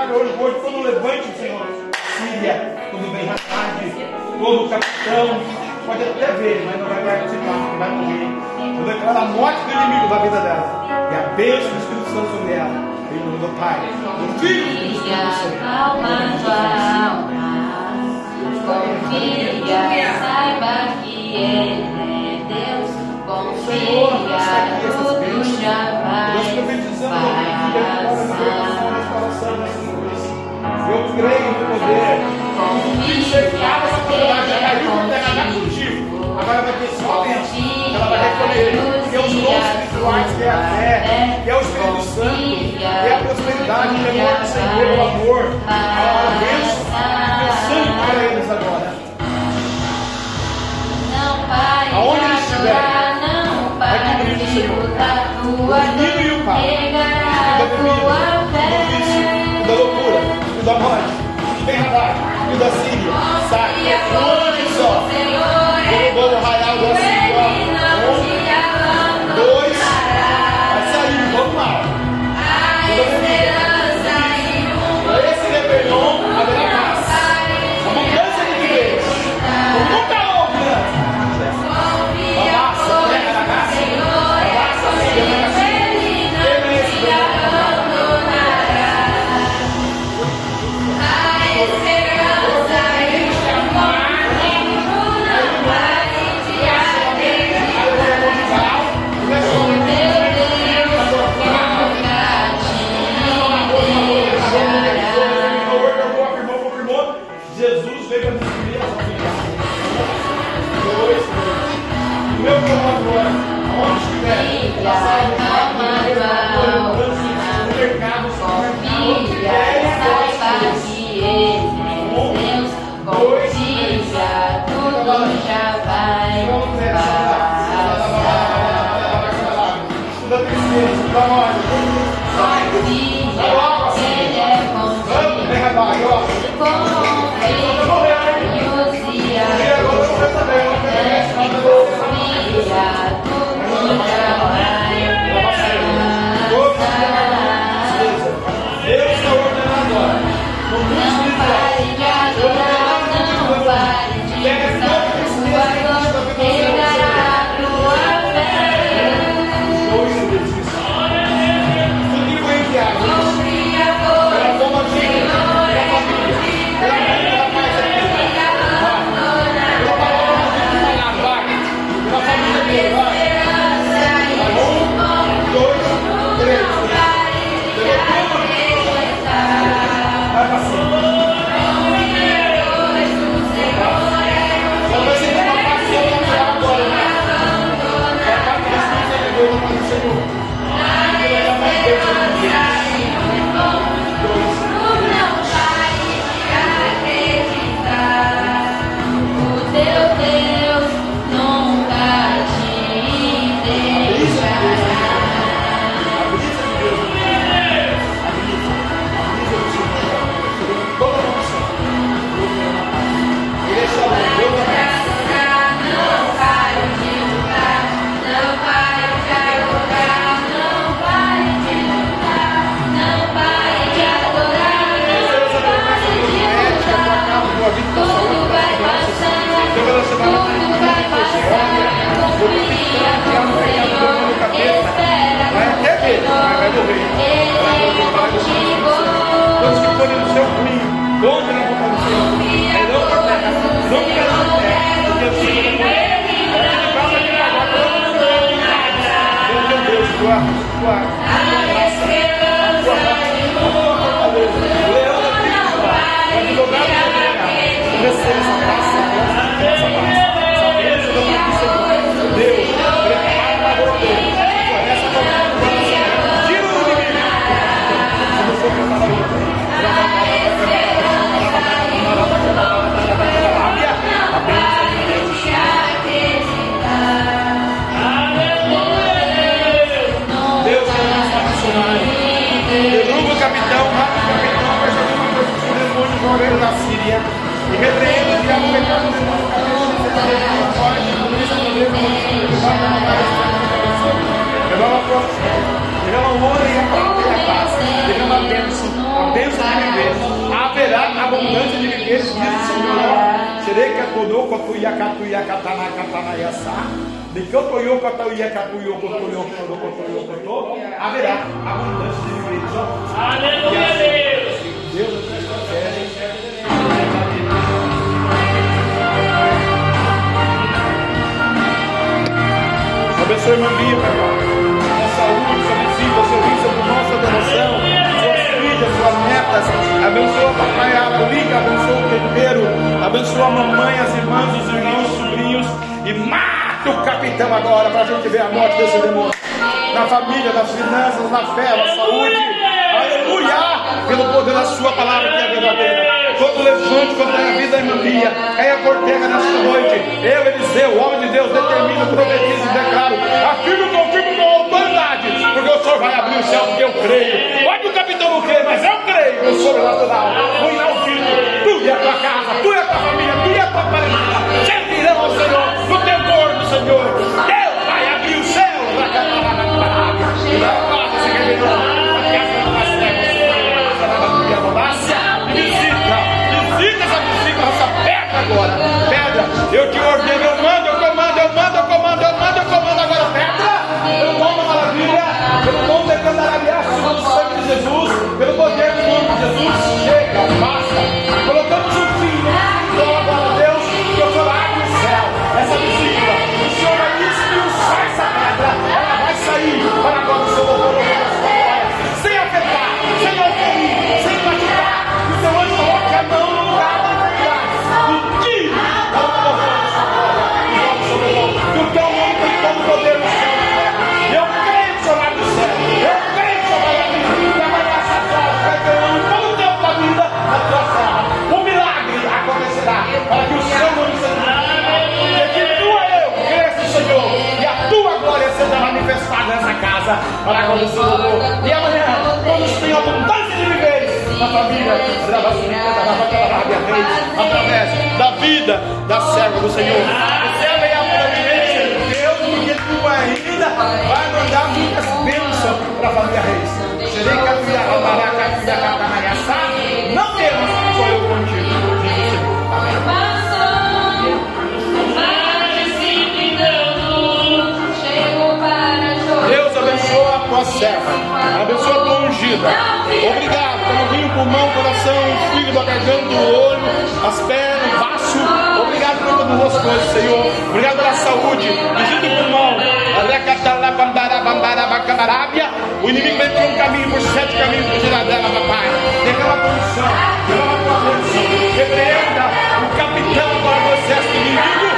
hoje, hoje todo levante, Senhor. Filha, quando vem bem tarde, todo capitão, pode até ver, mas não vai participar, não vai morrer. Eu declaro a morte do inimigo na vida dela e a bênção do Espírito Santo sobre ela. Em nome do Pai, do Filho e do Espírito Santo. Confia, saiba que Ele é Deus. Confia, tudo já vai. Nós profetizamos. Eu creio no poder. Isso é claro essa poderosa. A Maria não terá nada. Agora vai ter só. Ela vai recolher. Que é os dons que é a fé, que é o Espírito Santo, que é a prosperidade, que é o Senhor, o amor, a bênção. Eu sangue para eles agora. Não. Aonde eles estiverem. Vai o Senhor. E o pai da bebida, do vício, da loucura, e da morte, e da enfermidade, e da síria. Sai, onde só? Eu vou raiar o assim, ó. Um, dois, haverá abundância de bênçãos. Aleluia, Deus! Deus Abençoe Bia, Pai. Sua saúde, sua visita, seu rio, seu pulmão, sua devoção, suas filhas, suas netas. Abençoa, papai, a liga, abençoa o tempero. Abençoa a mamãe, as irmãs, os irmãos, os sobrinhos. E mata o capitão agora, para a gente ver a morte desse demônio. Na família, nas finanças, na fé, na saúde. Pelo poder da sua palavra que é verdadeira. Todo levante contra a vida da irmã Bia. Caia por terra nesta noite. Eu, Eliseu, o homem de Deus, determino, profetizo e declaro. Afirmo e confirmo com autoridade. Porque o Senhor vai abrir o céu, porque eu creio. Pode o capitão não crer, mas eu creio no sobrenatural. No inaudito. Tu e a tua casa, tu e a tua família, tu e a tua parentela. Servirão ao Senhor no temor do Senhor. Deus vai abrir o céu. E vai eu te ordeno, eu mando, eu comando, eu mando, eu comando, eu mando, eu comando agora. Pedra, pelo nome da maravilha, pelo nome da candarabiá, pelo sangue de Jesus, pelo poder do nome de Jesus. Chega, basta. Colocamos um casa para a glória do seu louvor. E amanhã, todos tenham abundância de viveres na família, através da vida da serva do Senhor. Recebe aí a providência de Deus, porque ainda vai mandar muitas bênçãos para a família Reis. Serei catuia, rabará, tua serva, abençoa a tua ungida. Obrigado pelo vinho, pulmão, coração, o fígado, a garganta, o olho, as pernas, o baço. Obrigado por todas as coisas, Senhor. Obrigado pela saúde. Visita o pulmão. O inimigo por um caminho, por sete caminhos para tirar dela, papai. Derrama a condição, derrama a tua bênção. Repreenda o capitão agora do exército inimigo.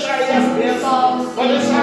Yes, I yes, yes. For this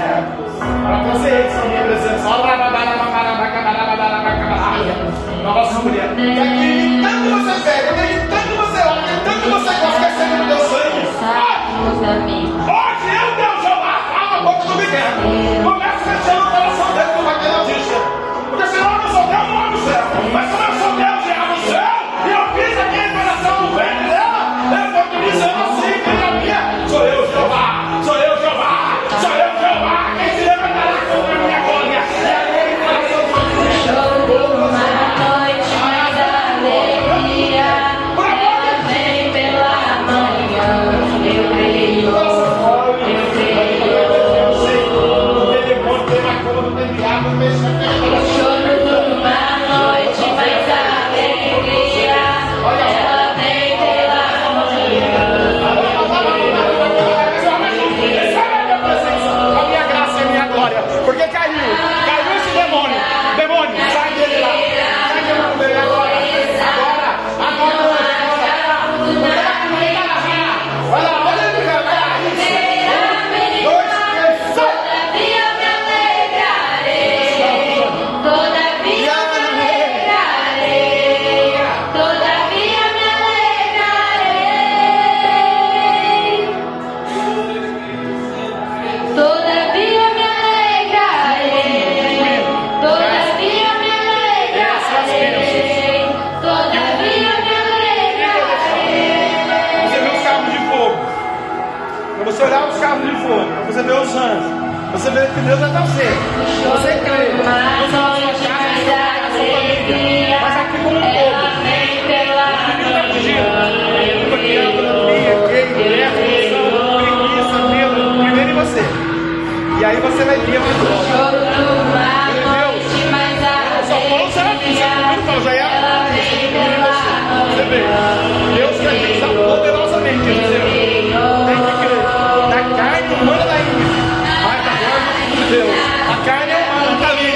servos. Para trazer eles na minha presença. Nossa mulher. E aqui, tanto você pega, tanto você olha, tanto você gosta, quer ser teu sangue. Ah! Hoje eu, Deus, eu fala a boca do Miguel. Começa fechando o coração dele vai ter notícia. Porque senão eu não sou Deus, não é no céu. Mas como eu sou Deus e é no céu, e eu fiz aqui em coração no ventre dela, eu vou te dizendo Deus vai estar você. Você crê. Na sua casa, na sua casa, na sua família, mas aqui como um todo. Ele está fugindo. Porque a autonomia, gay, mulher, corrupção, preguiça, medo, primeiro em você. E aí você vai ver a vitória. Você é Você Deus quer te usar poderosamente, eu dizer, tem que crer. Na carne humana da índice, Deus. A carne é humana, está ali,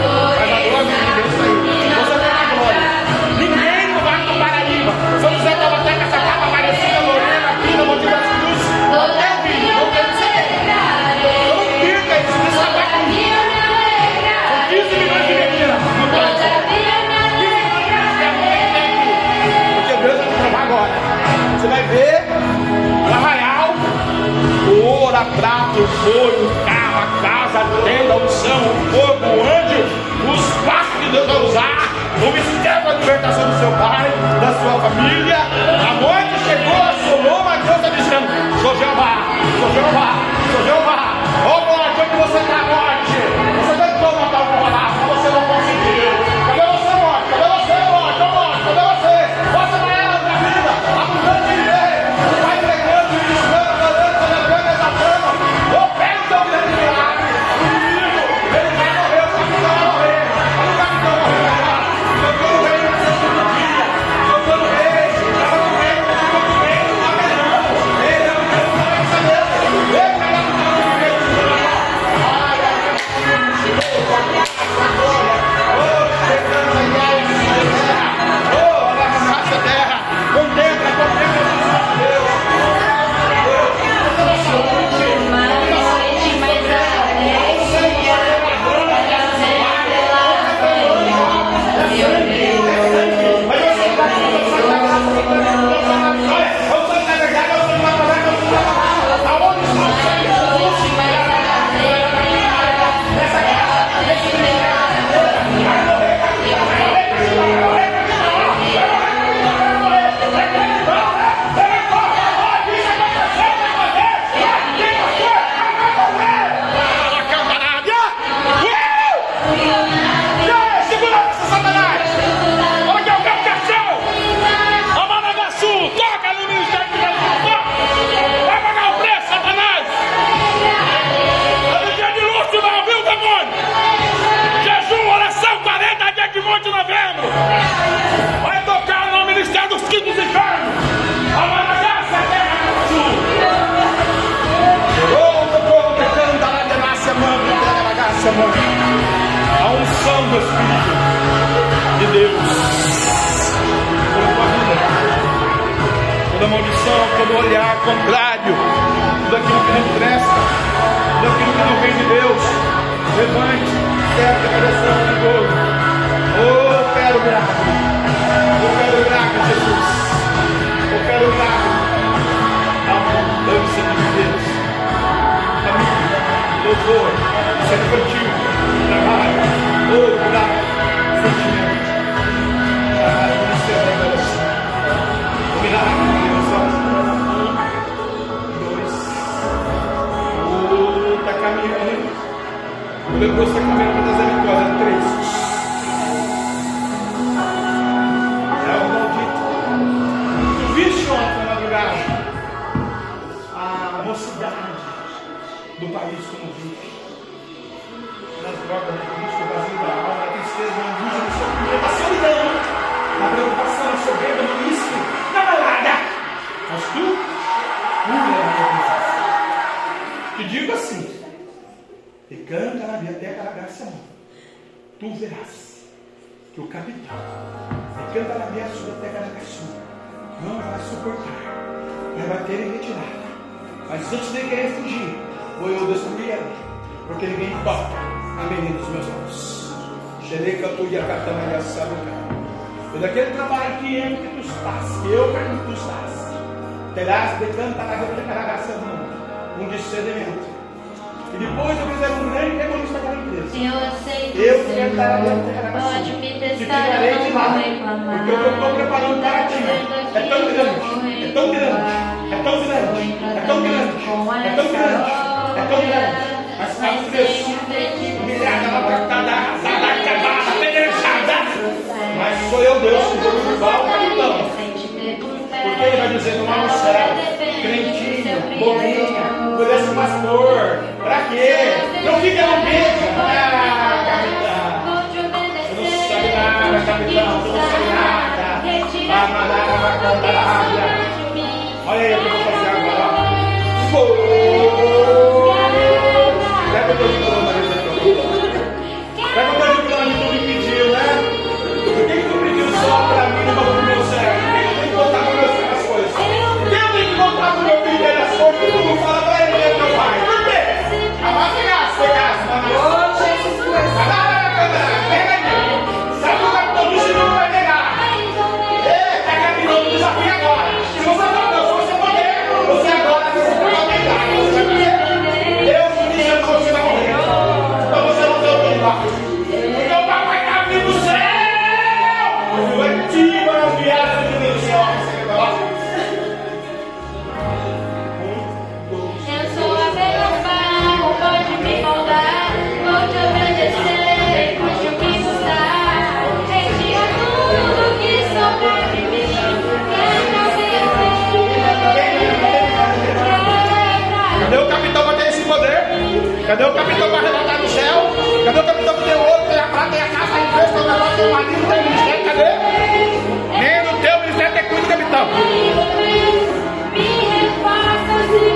a glória de Deus. Você tem a glória. Ninguém no Vale do Paraíba. José estava até com essa capa parecida, Lorena, aqui no Monte das Cruzes. Não tem vídeo, não tem isso aqui. Eu não perca isso, isso está com 15 milhões de meninas. Não pode. Porque Deus vai. Você vai ver o arraial, o ouro, a prata, o couro, tenda, o fogo, o anjo, os passos que Deus vai usar, o mistério da libertação do seu pai, da sua família. A morte chegou, assolou, mas Deus está dizendo: sou Jeová, sou Jeová, sou Jeová. Ó morte, onde você está, morte?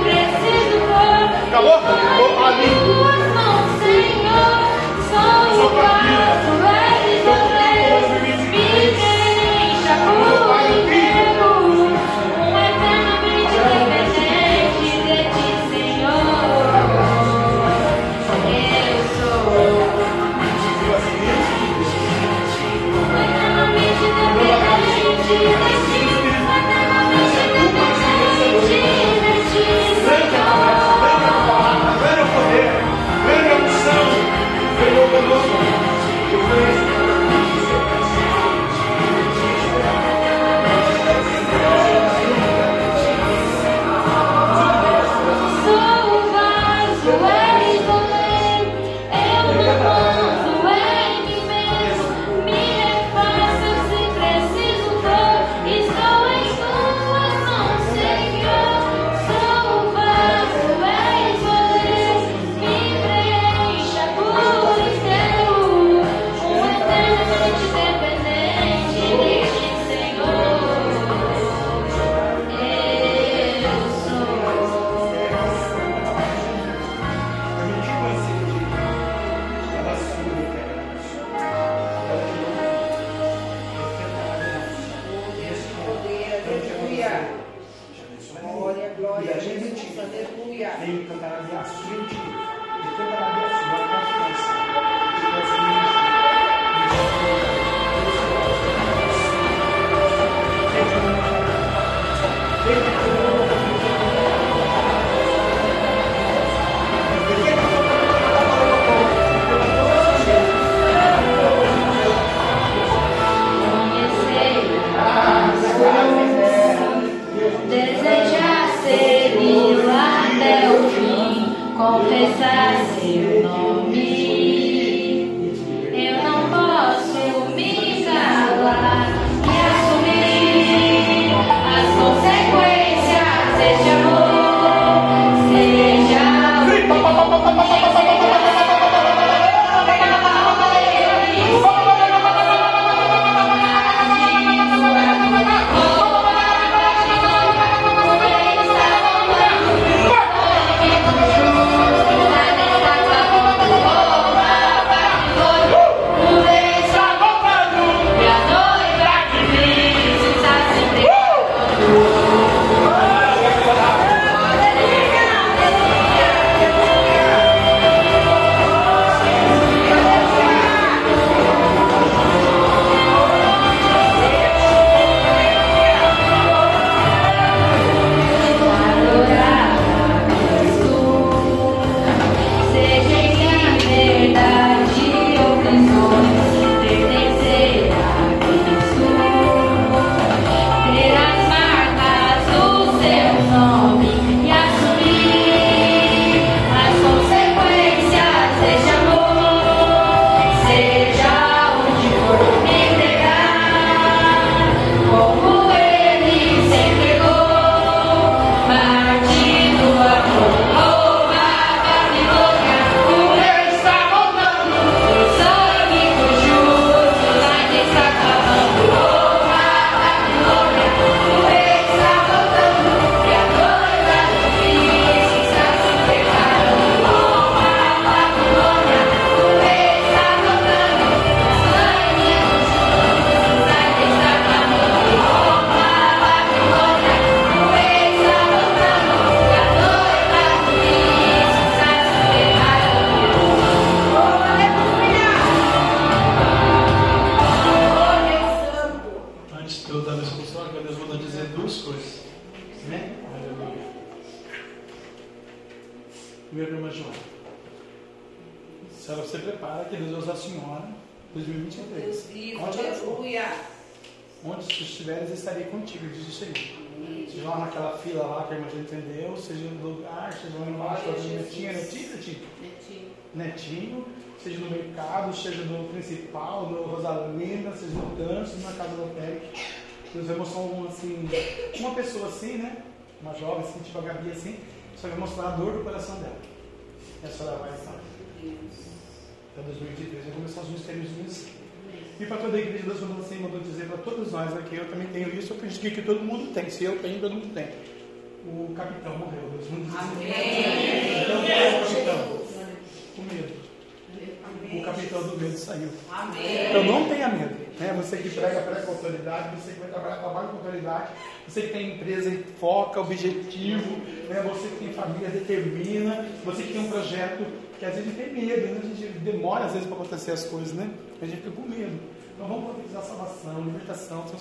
Preciso for. Acabou? Ali.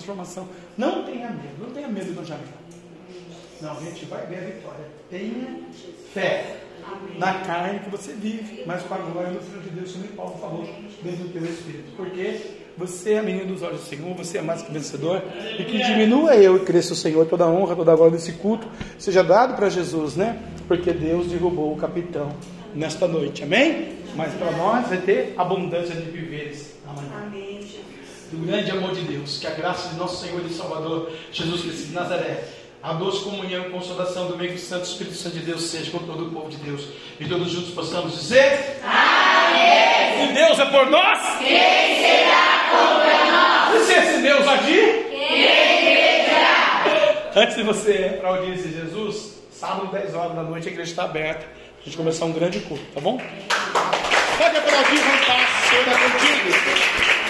Transformação. Não tenha medo, não tenha medo do janela. Não, a gente vai ver a vitória. Tenha fé na carne que você vive, mas com a glória do Filho de Deus que me por favor, dentro do teu espírito. Porque você é menino dos olhos do Senhor, você é mais que vencedor, e que diminua eu e cresça o Senhor, toda a honra, toda a glória desse culto seja dado para Jesus, né? Porque Deus derrubou o capitão nesta noite, amém? Mas para nós vai ter abundância de viveres amanhã Amém, Jesus. Do grande amor de Deus, que a graça de nosso Senhor e Salvador Jesus Cristo de Nazaré, a doce comunhão e consolação do meio do Santo Espírito Santo de Deus seja com todo o povo de Deus. E todos juntos possamos dizer: Amém! Se Deus é por nós, quem será contra nós? E se esse Deus agir, quem impedirá? Antes de você ir para a audiência de Jesus, sábado, 10 horas da noite, a igreja está aberta. A gente começar um grande culto, tá bom? Pode aplaudir, vamos lá, Senhor é contigo.